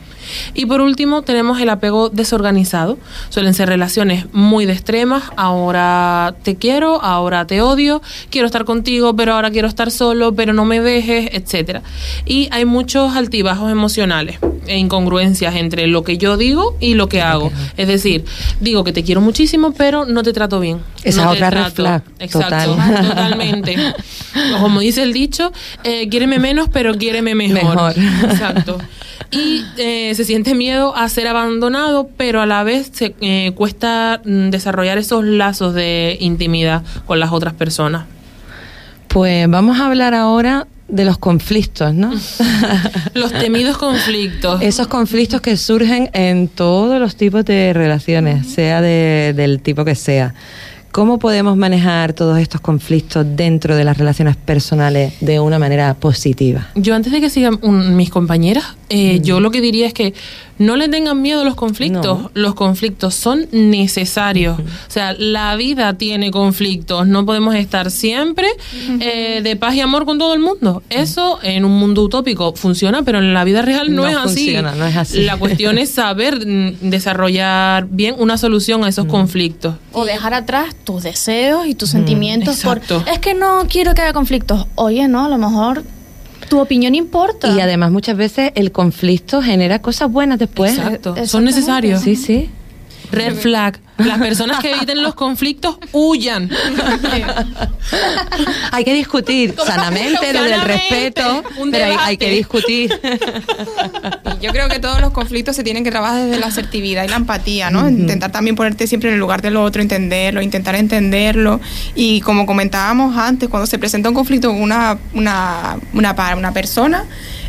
Y por último tenemos el apego desorganizado. Suelen ser relaciones muy de extremas. Ahora te quiero, ahora te odio, quiero estar contigo, pero ahora quiero estar solo, pero no me dejes, etcétera. Y hay muchos altibajos emocionales e incongruencias entre lo que yo digo y lo que hago. Es decir, digo que te quiero muchísimo, pero no te trato bien. Esa no otra red flag, Exacto, total. totalmente. Como dice el dicho, eh, quiéreme menos, pero quiéreme mejor. Mejor. Exacto. Y eh, se siente miedo a ser abandonado, pero a la vez se eh, cuesta mm, desarrollar esos lazos de intimidad con las otras personas. Pues vamos a hablar ahora de los conflictos, ¿no? Los temidos conflictos. Esos conflictos que surgen en todos los tipos de relaciones, sea de- del tipo que sea. ¿Cómo podemos manejar todos estos conflictos dentro de las relaciones personales de una manera positiva? Yo antes de que sigan un- mis compañeras, eh, yo lo que diría es que no le tengan miedo a los conflictos. No. Los conflictos son necesarios. O sea, la vida tiene conflictos. No podemos estar siempre eh, de paz y amor con todo el mundo. Eso en un mundo utópico funciona, pero en la vida real no, No es así. funciona, no es así. La cuestión es saber mm, desarrollar bien una solución a esos conflictos. O dejar atrás tus deseos y tus sentimientos por exacto. es que no quiero que haya conflictos. Oye, no, a lo mejor tu opinión importa. Y además muchas veces el conflicto genera cosas buenas después. Exacto. Son necesarios. Sí, sí. Red flag. Las personas que eviten los conflictos huyan. hay que discutir sanamente desde el Sanamente. respeto, pero hay, hay que discutir. Yo creo que todos los conflictos se tienen que trabajar desde la asertividad y la empatía, ¿no? Intentar también ponerte siempre en el lugar del otro, entenderlo, intentar entenderlo. Y como comentábamos antes, cuando se presenta un conflicto con una, una, una, una persona,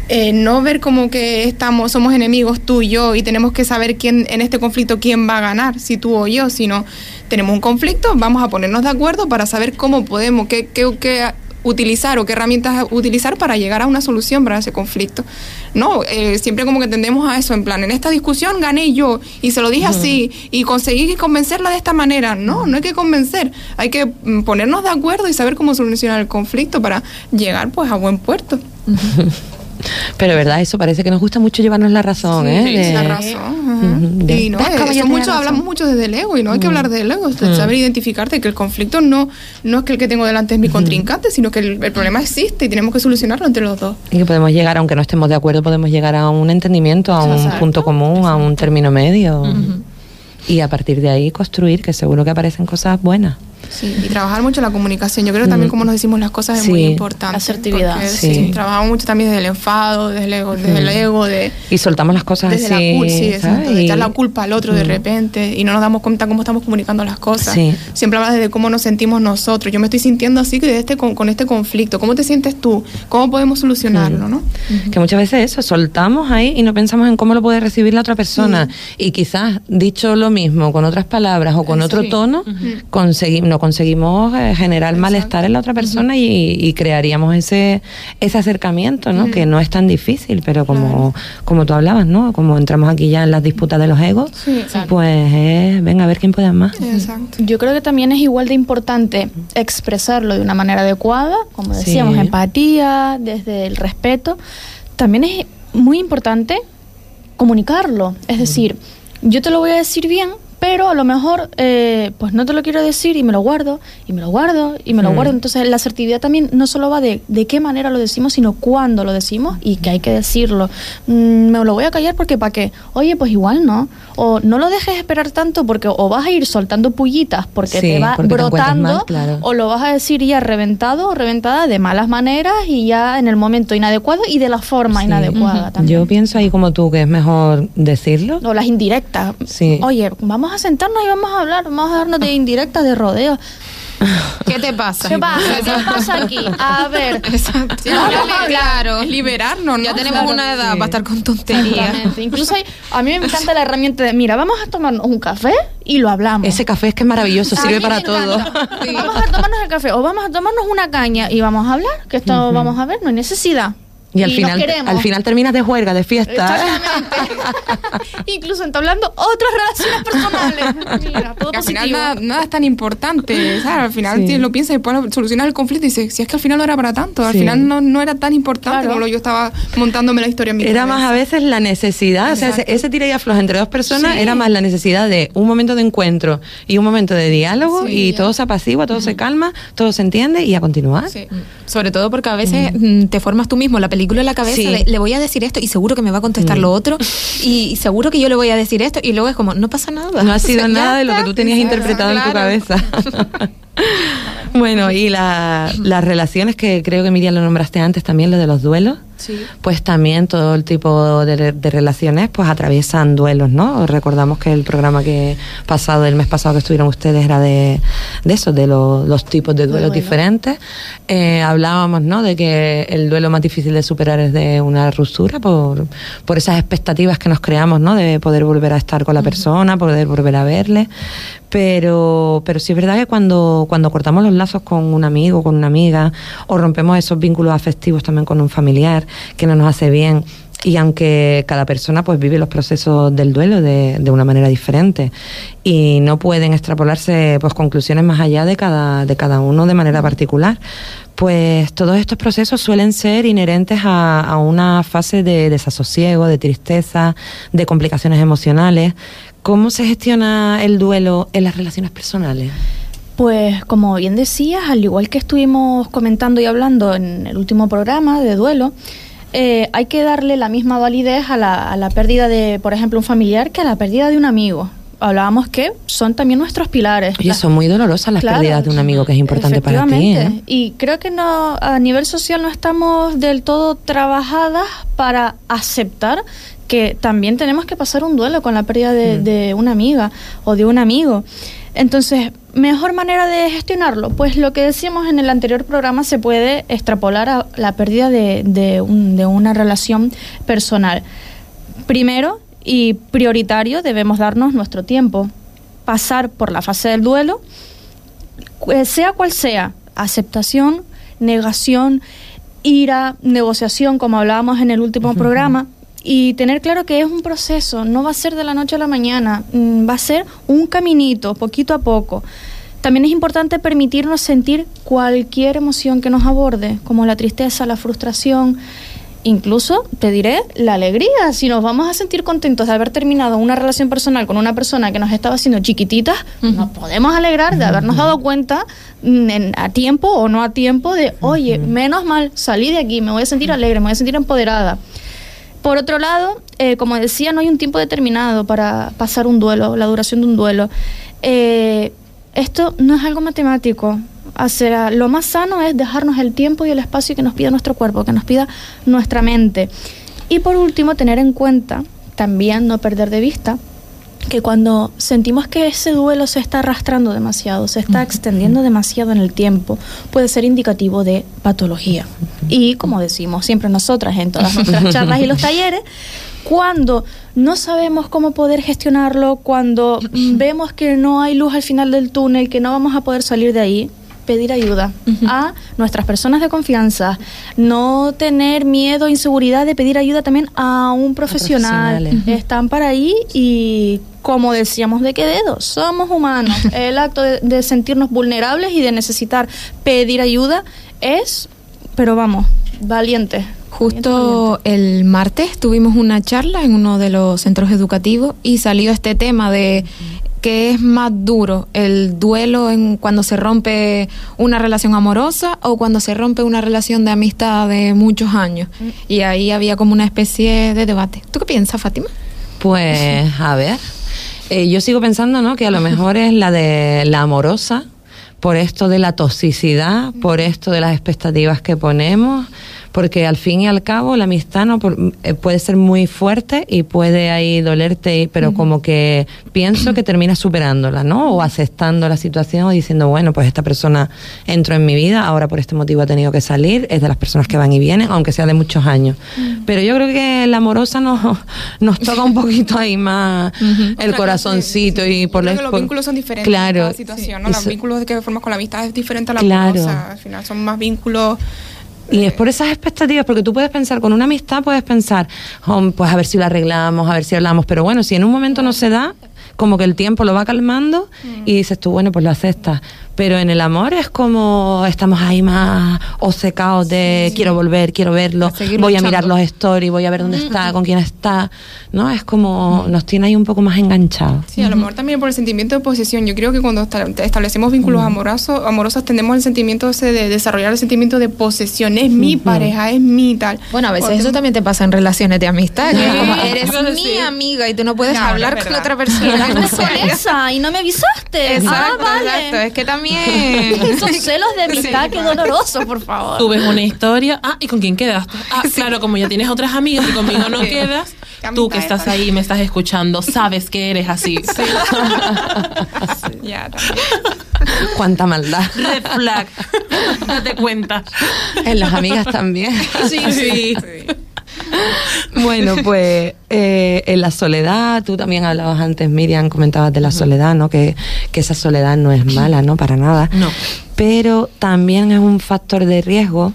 eh, no ver como que estamos, somos enemigos tú y yo y tenemos que saber quién en este conflicto quién va a ganar, si tú o yo, sino tenemos un conflicto, vamos a ponernos de acuerdo para saber cómo podemos, qué, qué, qué utilizar o qué herramientas utilizar para llegar a una solución para ese conflicto. No, eh, siempre como que tendemos a eso, en plan, en esta discusión gané yo y se lo dije así y conseguí convencerla de esta manera. No, no hay que convencer, hay que mm, ponernos de acuerdo y saber cómo solucionar el conflicto para llegar pues a buen puerto. Pero verdad, eso parece que nos gusta mucho llevarnos la razón, ¿eh? Sí, De- la razón. de- Y no, "Ves, eh, caballo, eso tenía mucho, razón". hablamos mucho desde el ego y no hay que hablar del ego, es de saber identificarte que el conflicto no, no es que el que tengo delante es mi contrincante, sino que el, el problema existe y tenemos que solucionarlo entre los dos. Y que podemos llegar, aunque no estemos de acuerdo, podemos llegar a un entendimiento, a un Exacto. punto común, a un término medio. Y a partir de ahí construir, que seguro que aparecen cosas buenas. Sí, y trabajar mucho la comunicación. Yo creo que también como nos decimos las cosas es Sí. muy importante. Asertividad. porque, Sí. sí, trabajamos mucho también desde el enfado, desde el ego, desde el ego de Y soltamos las cosas desde así. la culpa, sí, exacto, de echar la culpa al otro de repente y no nos damos cuenta cómo estamos comunicando las cosas. Sí. Siempre hablas de cómo nos sentimos nosotros. Yo me estoy sintiendo así que de este, con, con este conflicto. ¿Cómo te sientes tú? ¿Cómo podemos solucionarlo, no? Que muchas veces eso, soltamos ahí y no pensamos en cómo lo puede recibir la otra persona. Y quizás, dicho lo mismo, con otras palabras o con otro tono, no conseguimos eh, generar malestar en la otra persona y, y crearíamos ese, ese acercamiento, ¿no? Que no es tan difícil, pero como, como tú hablabas, ¿no? Como entramos aquí ya en las disputas de los egos, Sí. pues eh, venga a ver quién puede más. Exacto. Yo creo que también es igual de importante expresarlo de una manera adecuada, como decíamos, Sí. empatía, desde el respeto. También es muy importante comunicarlo. Es decir, yo te lo voy a decir bien, pero a lo mejor eh, pues no te lo quiero decir y me lo guardo, y me lo guardo, y me lo Mm. guardo. Entonces la asertividad también no solo va de de qué manera lo decimos, sino cuándo lo decimos y que hay que decirlo. Mm, me lo voy a callar porque para qué. Oye, pues igual no. O no lo dejes esperar tanto porque o vas a ir soltando pullitas porque Sí, te va porque brotando, mal, claro. o lo vas a decir ya reventado o reventada de malas maneras y ya en el momento inadecuado y de la forma Sí. inadecuada también. Yo pienso ahí como tú que es mejor decirlo. O las indirectas. Sí. Oye, vamos a sentarnos y vamos a hablar, vamos a darnos de indirectas, de rodeo. ¿Qué te pasa? ¿Qué pasa? ¿Qué pasa aquí? A ver. Exacto. Es liberarnos, ¿no? Ya tenemos Claro. una edad sí. para estar con tonterías. Exactamente. Incluso hay- a mí me encanta la herramienta de, mira, vamos a tomarnos un café y lo hablamos. Ese café es que es maravilloso, A sirve para todo. Vamos a tomarnos el café o vamos a tomarnos una caña y vamos a hablar, que esto vamos a ver, no hay necesidad. Y al final, queremos. al final terminas de juerga, de fiesta. Exactamente. Incluso entablando otras relaciones personales. Mira, todo Que al final nada, nada es tan importante, ¿sabes? Al final Sí. lo piensas y después solucionas el conflicto y dices, si es que al final no era para tanto, al Sí. final no, no era tan importante Claro. como lo yo estaba montándome la historia en mi Era más a veces la necesidad, o sea, ese, tira y afloja entre dos personas Sí. era más la necesidad de un momento de encuentro y un momento de diálogo Sí. y todo se apacigua, todo se calma, todo se entiende y a continuar. Sí. Sobre todo porque a veces mm, te formas tú mismo la película en la cabeza Sí. de, le voy a decir esto y seguro que me va a contestar Mm. lo otro y seguro que yo le voy a decir esto y luego es como, no pasa nada. No ha sido nada de lo que tú tenías Claro, interpretado en tu cabeza. bueno, y la- las relaciones que creo que Miriam lo nombraste antes también, lo de los duelos. Sí. Pues también todo el tipo de, de relaciones pues atraviesan duelos, ¿no? Recordamos que el programa que pasado, el mes pasado que estuvieron ustedes era de, de eso, de lo- los tipos de duelos diferentes. Eh, hablábamos, ¿no? De que el duelo más difícil de superar es de una ruptura por, por esas expectativas que nos creamos, ¿no? De poder volver a estar con la persona, poder volver a verle. Pero, pero sí es verdad que cuando, cuando cortamos los lazos con un amigo, con una amiga, o rompemos esos vínculos afectivos también con un familiar que no nos hace bien, y aunque cada persona pues vive los procesos del duelo de, de una manera diferente y no pueden extrapolarse pues conclusiones más allá de cada, de cada uno de manera particular, pues todos estos procesos suelen ser inherentes a, a una fase de desasosiego, de tristeza, de complicaciones emocionales. ¿Cómo se gestiona el duelo en las relaciones personales? Pues como bien decías, al igual que estuvimos comentando y hablando en el último programa de duelo, eh, hay que darle la misma validez a la, a la pérdida de, por ejemplo, un familiar que a la pérdida de un amigo. Hablábamos que son también nuestros pilares. Las- son muy dolorosas las Claro. pérdidas de un amigo que es importante para ti. ¿eh? Y creo que no a nivel social no estamos del todo trabajadas para aceptar que también tenemos que pasar un duelo con la pérdida de, Mm. de una amiga o de un amigo. Entonces, mejor manera de gestionarlo, pues lo que decíamos en el anterior programa se puede extrapolar a la pérdida de, de un- de una relación personal. Primero y prioritario debemos darnos nuestro tiempo, pasar por la fase del duelo, cu- sea cual sea, aceptación, negación, ira, negociación, como hablábamos en el último programa, y tener claro que es un proceso, no va a ser de la noche a la mañana, mm, va a ser un caminito, poquito a poco. También es importante permitirnos sentir cualquier emoción que nos aborde, como la tristeza, la frustración, incluso, te diré, la alegría. Si nos vamos a sentir contentos de haber terminado una relación personal con una persona que nos estaba haciendo chiquititas, nos podemos alegrar de habernos dado cuenta mm, en- a tiempo o no a tiempo de, oye, menos mal, salí de aquí, me voy a sentir alegre, me voy a sentir empoderada. Por otro lado, eh, como decía, no hay un tiempo determinado para pasar un duelo, la duración de un duelo. Eh, esto no es algo matemático. O sea, lo más sano es dejarnos el tiempo y el espacio que nos pida nuestro cuerpo, que nos pida nuestra mente. Y por último, tener en cuenta, también no perder de vista, que cuando sentimos que ese duelo se está arrastrando demasiado, se está extendiendo demasiado en el tiempo, puede ser indicativo de patología. Y como decimos siempre nosotras en todas nuestras charlas y los talleres, cuando no sabemos cómo poder gestionarlo, cuando vemos que no hay luz al final del túnel, que no vamos a poder salir de ahí, pedir ayuda a nuestras personas de confianza, no tener miedo, inseguridad de pedir ayuda también a un profesional. Están para ahí y como decíamos de qué dedo, somos humanos. El acto de, de sentirnos vulnerables y de necesitar pedir ayuda es, pero vamos, valiente. Justo el martes tuvimos una charla en uno de los centros educativos y salió este tema de que es más duro el duelo en cuando se rompe una relación amorosa o cuando se rompe una relación de amistad de muchos años. Y ahí había como una especie de debate. ¿Tú qué piensas, Fátima? Pues, a ver. Eh, yo sigo pensando, ¿no? Que a lo mejor es la de la amorosa, por esto de la toxicidad, por esto de las expectativas que ponemos, porque al fin y al cabo la amistad no Por- eh, puede ser muy fuerte y puede ahí dolerte, pero como que pienso que terminas superándola, ¿no? O aceptando la situación o diciendo, bueno, pues esta persona entró en mi vida, ahora por este motivo ha tenido que salir, es de las personas que van y vienen, aunque sea de muchos años. Pero yo creo que la amorosa nos, nos toca un poquito ahí más el corazoncito y por la que los por- vínculos son diferentes Claro, en cada situación, ¿no? Los eso- vínculos que formas con la amistad es diferente a la Claro. amorosa. Al final son más vínculos Y es por esas expectativas, porque tú puedes pensar, con una amistad puedes pensar, "Oh, pues a ver si lo arreglamos, a ver si hablamos, pero bueno, si en un momento no se da, como que el tiempo lo va calmando y dices tú, bueno, pues lo aceptas. Pero en el amor es como estamos ahí más obcecados de quiero volver, quiero verlo, voy a luchando. mirar los stories, voy a ver dónde está, con quién está, ¿no? Es como nos tiene ahí un poco más enganchados. Sí, a lo mejor también por el sentimiento de posesión. Yo creo que cuando esta- establecemos vínculos amorosos, amorosos tenemos el sentimiento ese de desarrollar el sentimiento de posesión. Es mi pareja, es mi tal. Bueno, a veces Porque- eso también te pasa en relaciones de amistad. que es como, eres a mi decir. amiga y tú no puedes No, no hablar es con otra persona. Con esa y no me avisaste. Exacto, ah, vale. exacto. Es que también. Esos celos de amistad, qué doloroso, por favor. Tú ves una historia, ah, ¿y con quién quedaste? Ah, claro, como ya tienes otras amigas y conmigo no quedas, tú que estás ahí y me estás escuchando, sabes que eres así. Ya, también. Cuánta maldad. Red flag. Date cuenta. En las amigas también. Sí, sí. Bueno, pues eh, en la soledad, tú también hablabas antes, Miriam, comentabas de la soledad, ¿no? Que, que esa soledad no es mala, ¿no? Para nada. No. Pero también es un factor de riesgo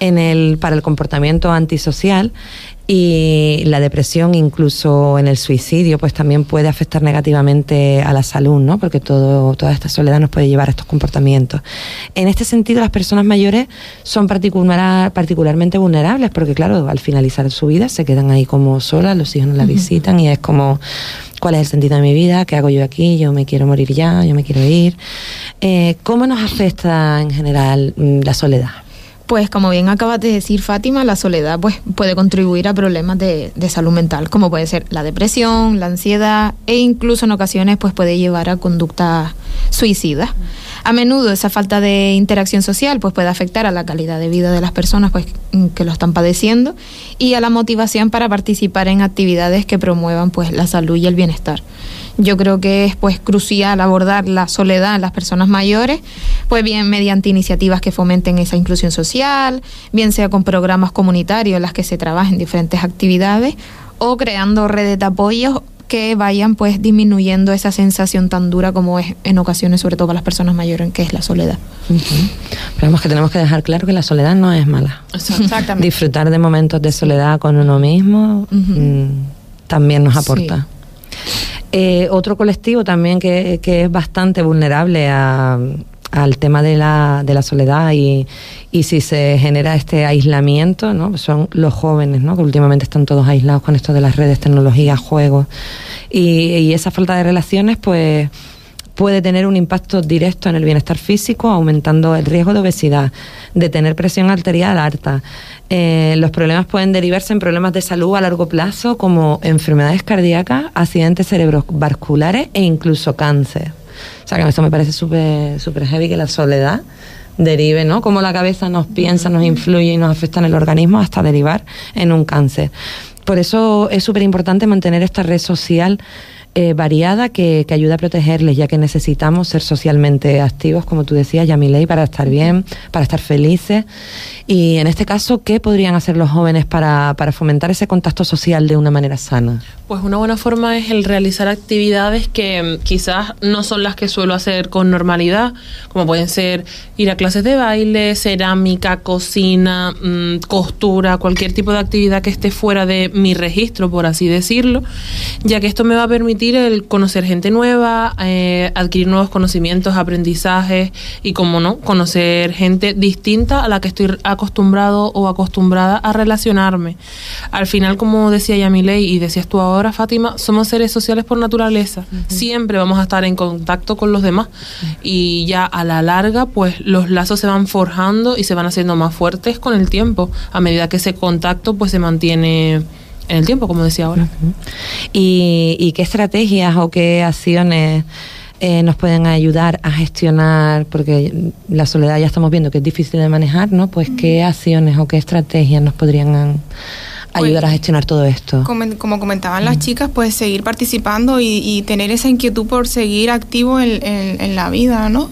en el, para el comportamiento antisocial y la depresión, incluso en el suicidio, pues también puede afectar negativamente a la salud, ¿no? Porque todo, toda esta soledad nos puede llevar a estos comportamientos. En este sentido, las personas mayores son particular, particularmente vulnerables, porque claro, al finalizar su vida se quedan ahí como solas, los hijos no la visitan y es como, ¿cuál es el sentido de mi vida? ¿Qué hago yo aquí? Yo me quiero morir ya, yo me quiero ir. Eh, ¿Cómo nos afecta en general mm, la soledad? Pues como bien acabas de decir, Fátima, la soledad pues, puede contribuir a problemas de, salud mental, como puede ser la depresión, la ansiedad e incluso en ocasiones pues, puede llevar a conductas suicidas. A menudo esa falta de interacción social pues, puede afectar a la calidad de vida de las personas pues, que lo están padeciendo y a la motivación para participar en actividades que promuevan pues, la salud y el bienestar. Yo creo que es pues crucial abordar la soledad en las personas mayores, pues bien mediante iniciativas que fomenten esa inclusión social, bien sea con programas comunitarios en las que se trabajen diferentes actividades o creando redes de apoyo que vayan pues disminuyendo esa sensación tan dura como es en ocasiones, sobre todo para las personas mayores, que es la soledad. Ujú. Pero vamos que tenemos que dejar claro que la soledad no es mala. Exactamente. Disfrutar de momentos de soledad con uno mismo mm, también nos aporta. Eh, otro colectivo también que, que es bastante vulnerable a- al tema de la, de la soledad y, y si se genera este aislamiento, ¿no? son los jóvenes, ¿no? que últimamente están todos aislados con esto de las redes, tecnologías, juegos. Y, y esa falta de relaciones, pues puede tener un impacto directo en el bienestar físico, aumentando el riesgo de obesidad, de tener presión arterial alta. Eh, los problemas pueden derivarse en problemas de salud a largo plazo, como enfermedades cardíacas, accidentes cerebrovasculares e incluso cáncer. O sea que esto me parece súper súper heavy que la soledad derive, ¿no? Cómo la cabeza nos piensa, nos influye y nos afecta en el organismo hasta derivar en un cáncer. Por eso es súper importante mantener esta red social eh, variada que, que ayuda a protegerles, ya que necesitamos ser socialmente activos, como tú decías, Yamilei, para estar bien, para estar felices. Y en este caso, ¿qué podrían hacer los jóvenes para, para fomentar ese contacto social de una manera sana? Pues una buena forma es el realizar actividades que mm, quizás no son las que suelo hacer con normalidad, como pueden ser ir a clases de baile, cerámica, cocina, mm, costura, cualquier tipo de actividad que esté fuera de mi registro, por así decirlo, ya que esto me va a permitir el conocer gente nueva, eh, adquirir nuevos conocimientos, aprendizajes y, como no, conocer gente distinta a la que estoy acostumbrado o acostumbrada a relacionarme. Al final, como decía Yamilei y decías tú ahora, Fátima, somos seres sociales por naturaleza. Siempre vamos a estar en contacto con los demás y ya a la larga, pues los lazos se van forjando y se van haciendo más fuertes con el tiempo, a medida que ese contacto pues se mantiene en el tiempo, como decía ahora. ¿Y, y qué estrategias o qué acciones eh, nos pueden ayudar a gestionar? Porque la soledad ya estamos viendo que es difícil de manejar, ¿no? Pues qué acciones o qué estrategias nos podrían ayudar a gestionar todo esto. Como, como comentaban las chicas, pues seguir participando y, y tener esa inquietud por seguir activo en, en- en la vida, ¿no?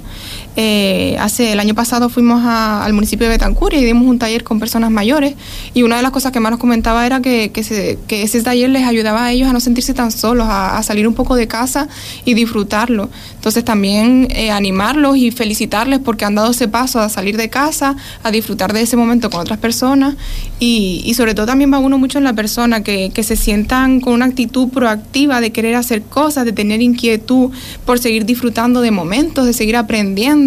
Eh, hace el año pasado fuimos al municipio de Betancur y dimos un taller con personas mayores y una de las cosas que más nos comentaba era que, se- que ese taller les ayudaba a ellos a no sentirse tan solos, a, a salir un poco de casa y disfrutarlo. Entonces también eh, animarlos y felicitarles porque han dado ese paso a salir de casa, a disfrutar de ese momento con otras personas y, y sobre todo también va uno mucho en la persona, que, que se sientan con una actitud proactiva de querer hacer cosas, de tener inquietud por seguir disfrutando de momentos, de seguir aprendiendo.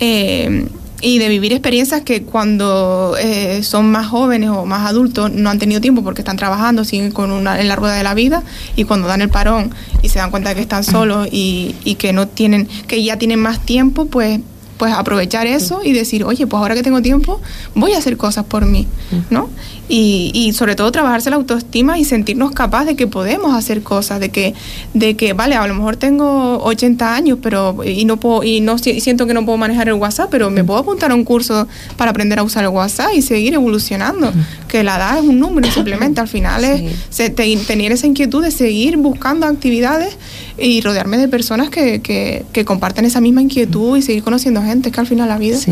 Eh, y de vivir experiencias que cuando eh, son más jóvenes o más adultos no han tenido tiempo porque están trabajando, siguen con una, en la rueda de la vida y cuando dan el parón y se dan cuenta de que están solos y, y que no tienen, que ya tienen más tiempo, pues pues aprovechar eso y decir, oye, pues ahora que tengo tiempo, voy a hacer cosas por mí, ¿no? Y, y sobre todo trabajarse la autoestima y sentirnos capaces de que podemos hacer cosas, de que, de que, vale, a lo mejor tengo 80 años, pero y no puedo, y no si- siento que no puedo manejar el WhatsApp, pero me puedo apuntar a un curso para aprender a usar el WhatsApp y seguir evolucionando. Que la edad es un número simplemente, al final es se- te- tener esa inquietud de seguir buscando actividades y rodearme de personas que, que, que comparten esa misma inquietud y seguir conociendo gente, es que al final la vida. Sí.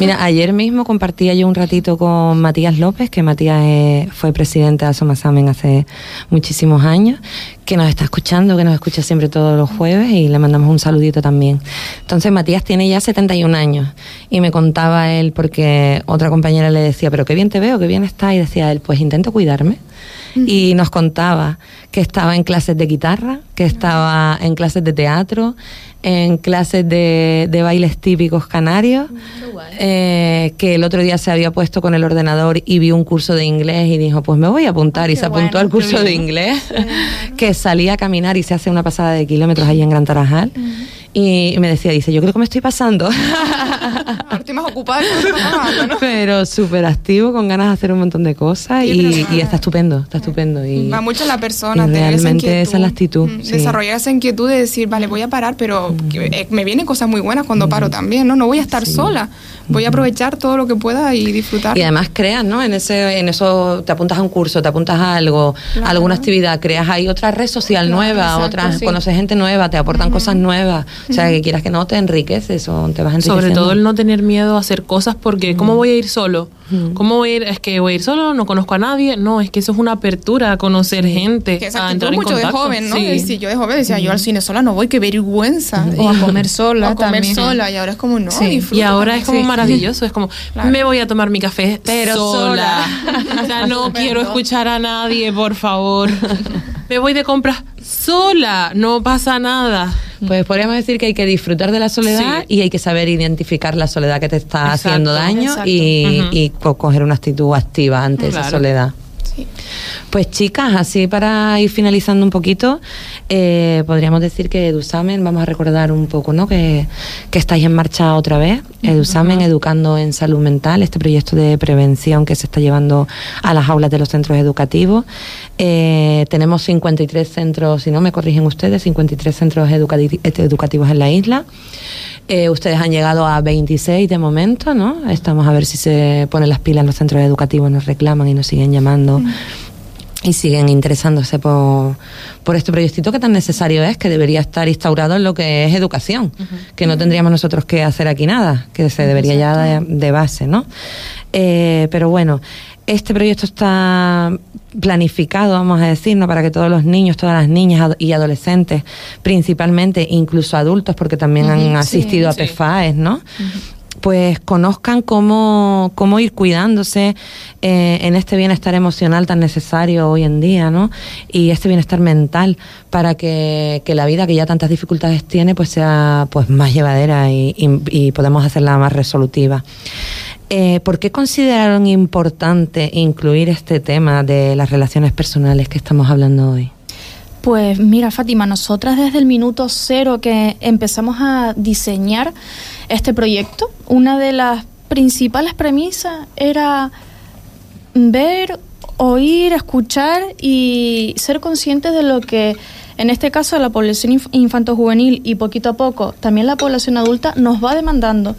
Mira, ayer mismo compartía yo un ratito con Matías López, que Matías eh, fue presidente de Asomasamen hace muchísimos años, que nos está escuchando, que nos escucha siempre todos los jueves y le mandamos un saludito también. Entonces Matías tiene ya 71 años y me contaba él porque otra compañera le decía, pero qué bien te veo, qué bien está y decía él, pues intento cuidarme. Y nos contaba que estaba en clases de guitarra, que estaba en clases de teatro, en clases de, de bailes típicos canarios, eh, que el otro día se había puesto con el ordenador y vio un curso de inglés y dijo, pues me voy a apuntar y se apuntó al curso de inglés, que salía a caminar y se hace una pasada de kilómetros ahí en Gran Tarajal. Y me decía, dice, yo creo que me estoy pasando. Estoy más ocupada. Pero súper activo, con ganas de hacer un montón de cosas Sí, y, y está estupendo, está estupendo. Y, Va mucho en la persona, y tener esa realmente esa es la actitud, Mm, sí. Desarrollar esa inquietud de decir, vale, voy a parar, pero que, eh, me vienen cosas muy buenas cuando paro también, ¿no? No voy a estar sola, voy a aprovechar todo lo que pueda y disfrutar. Y además creas, ¿no? En ese, en eso te apuntas a un curso, te apuntas a algo, a alguna actividad, creas ahí otra red social nueva, exacto, otras, sí. conoces gente nueva, te aportan cosas nuevas. O sea, que quieras que no, te enriqueces o te vas enriqueciendo. Sobre todo el no tener miedo a hacer cosas porque ¿cómo voy a ir solo? ¿Cómo voy a ir? Es que voy a ir solo, no conozco a nadie. No, es que eso es una apertura a conocer gente, que a entrar en mucho de contacto. joven, ¿no? Sí. Decir, yo de joven decía, yo al cine sola no voy, qué vergüenza. O a comer sola O a comer también. sola, y ahora es como, no, Sí. Y ahora es como maravilloso, es como, Claro. me voy a tomar mi café Pero sola. o sea, no quiero escuchar a nadie, por favor. me voy de compras sola, no pasa nada. Pues podríamos decir que hay que disfrutar de la soledad Sí. y hay que saber identificar la soledad que te está Exacto, haciendo daño exacto. y, Ujú. y co- coger una actitud activa ante esa soledad. Pues chicas, así para ir finalizando un poquito, eh, podríamos decir que Edusamen, vamos a recordar un poco, ¿no? Que, que estáis en marcha otra vez. Edusamen, Educando en Salud Mental, este proyecto de prevención que se está llevando a las aulas de los centros educativos. Eh, tenemos 53 centros, si no me corrigen ustedes, 53 centros educati- educativos en la isla. Eh, ustedes han llegado a 26 de momento, ¿no? Estamos a ver si se ponen las pilas los centros educativos, nos reclaman y nos siguen llamando y siguen interesándose por, por este proyectito que tan necesario es, que debería estar instaurado en lo que es educación, que no tendríamos nosotros que hacer aquí nada, que se debería ya de, de base, ¿no? Eh, pero bueno, este proyecto está planificado, vamos a decir, ¿no? para que todos los niños, todas las niñas y adolescentes, principalmente, incluso adultos, porque también han asistido a sí. PFAES, ¿no? Pues conozcan cómo, cómo ir cuidándose eh, en este bienestar emocional tan necesario hoy en día, ¿no? Y este bienestar mental para que, que la vida que ya tantas dificultades tiene pues sea pues más llevadera y, y, podamos hacerla más resolutiva. Eh, ¿Por qué consideraron importante incluir este tema de las relaciones personales que estamos hablando hoy? Pues mira, Fátima, nosotras desde el minuto cero que empezamos a diseñar este proyecto, una de las principales premisas era ver, oír, escuchar y ser conscientes de lo que, en este caso, la población inf- infanto-juvenil y poquito a poco también la población adulta nos va demandando.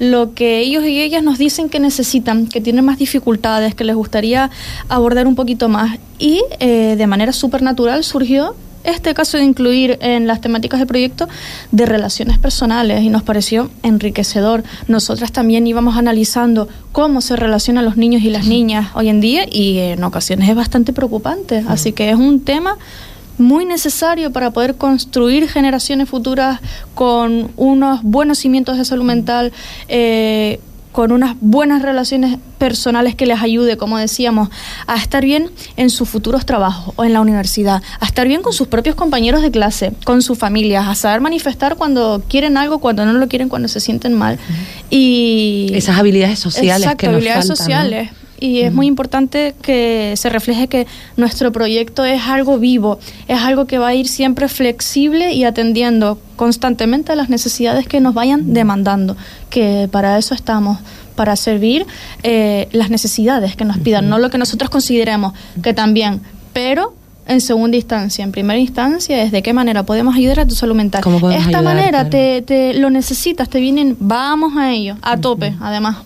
Lo que ellos y ellas nos dicen que necesitan, que tienen más dificultades, que les gustaría abordar un poquito más. Y eh, de manera súper natural surgió este caso de incluir en las temáticas del proyecto de relaciones personales y nos pareció enriquecedor. Nosotras también íbamos analizando cómo se relacionan los niños y las niñas hoy en día y en ocasiones es bastante preocupante. Así que es un tema muy necesario para poder construir generaciones futuras con unos buenos cimientos de salud mental. Eh, con unas buenas relaciones personales que les ayude, como decíamos, a estar bien en sus futuros trabajos o en la universidad, a estar bien con sus propios compañeros de clase, con sus familias, a saber manifestar cuando quieren algo, cuando no lo quieren, cuando se sienten mal. Y esas habilidades sociales exacto, que nos habilidades faltan, ¿no? Y es muy importante que se refleje que nuestro proyecto es algo vivo, es algo que va a ir siempre flexible y atendiendo constantemente a las necesidades que nos vayan demandando, que para eso estamos, para servir eh, las necesidades que nos pidan, no lo que nosotros consideremos que también, pero en segunda instancia, en primera instancia, es de qué manera podemos ayudar a tu salud mental. ¿Cómo podemos Esta ayudar, manera claro. te, te lo necesitas, te vienen, vamos a ello, a tope, además.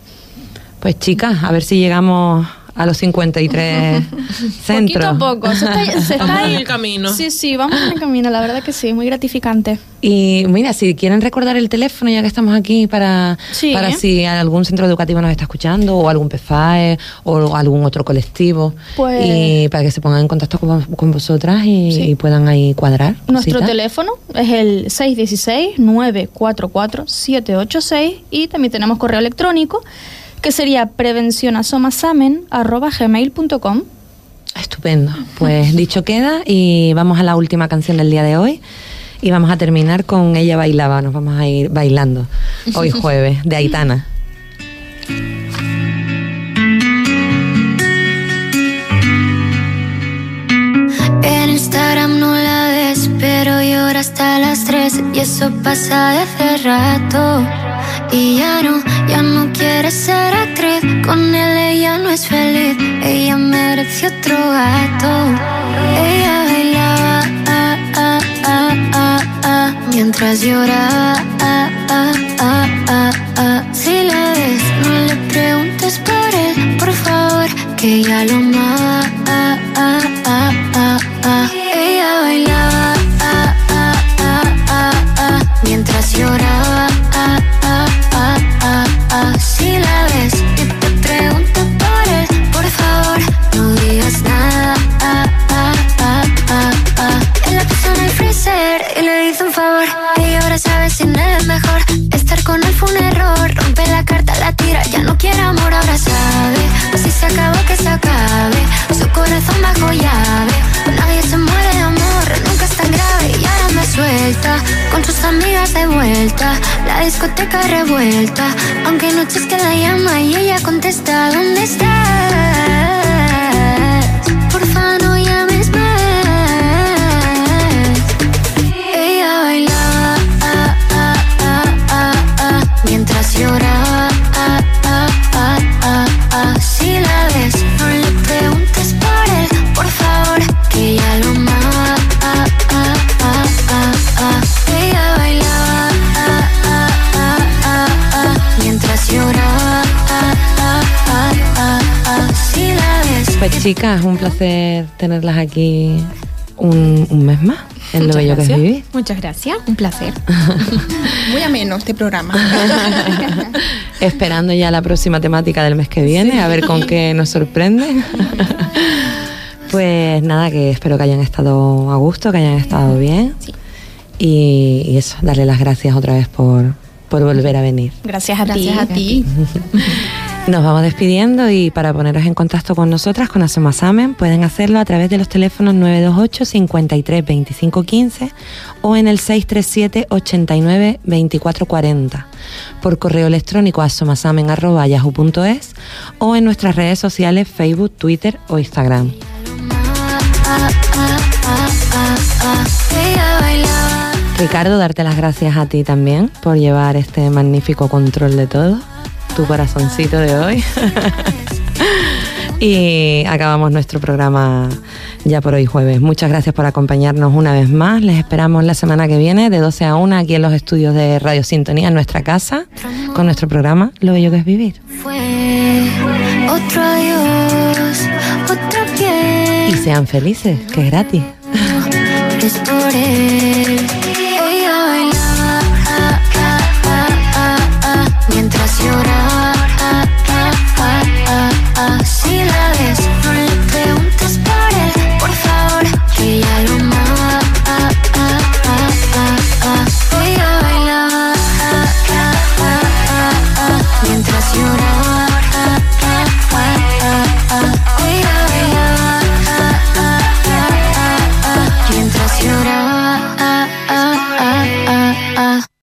Pues chicas, a ver si llegamos a los 53 centros. Poquito a poco. Se está, se está Estamos en el camino. Sí, sí, vamos en el camino, la verdad que sí, muy gratificante. Y mira, si quieren recordar el teléfono, ya que estamos aquí, para, Sí. para si algún centro educativo nos está escuchando, o algún PFAE, o algún otro colectivo, Pues- y para que se pongan en contacto con, con vosotras y, Sí. y puedan ahí cuadrar. Nuestro cositas. teléfono es el 616-944-786 y también tenemos correo electrónico que sería prevencionasomasamen.gmail.com Estupendo. Pues dicho queda y vamos a la última canción del día de hoy. Y vamos a terminar con Ella Bailaba. Nos vamos a ir bailando hoy jueves, de Aitana. En Instagram no la ves, pero llora hasta las 3 y eso pasa de hace rato. Y ya no, ya no quiere ser actriz, con él ella no es feliz, ella merece otro gato. Ella bailaba ah, ah, ah, ah, ah, mientras lloraba. ah, ah, ah, ah, ah. Si la ves, no le preguntes por él, por favor, que ella lo amaba. Corazón bajo llave. Nadie se muere de amor, nunca es tan grave. Y ahora me suelta. Con sus amigas de vuelta. La discoteca revuelta. Aunque hay noches que la llama y ella contesta: ¿Dónde estás? Pues chicas, un placer tenerlas aquí un, un mes más en lo Muchas bello que es gracias. vivir. Muchas gracias, un placer. Muy ameno este programa. Esperando ya la próxima temática del mes que viene, a ver con qué nos sorprende. pues nada, que espero que hayan estado a gusto, que hayan estado bien. Y, y eso, darle las gracias otra vez por, por volver a venir. Gracias a Gracias ti. a ti. Nos vamos despidiendo y para poneros en contacto con nosotras, con Asomasamen, pueden hacerlo a través de los teléfonos 928 53 25 15 o en el 637 89 24 40. Por correo electrónico asomasamen.yahoo.es o en nuestras redes sociales Facebook, Twitter o Instagram. Ricardo, darte las gracias a ti también por llevar este magnífico control de todo, tu corazoncito de hoy. y acabamos nuestro programa ya por hoy jueves. Muchas gracias por acompañarnos una vez más. Les esperamos la semana que viene de 12 a 1 aquí en los estudios de Radio Sintonía en nuestra casa con nuestro programa Lo Bello que es Vivir. Fue otro adiós, otra piel. Y sean felices, que es gratis. mates por él. Ella bailaba ah, ah, ah, ah, ah, mientras lloraba.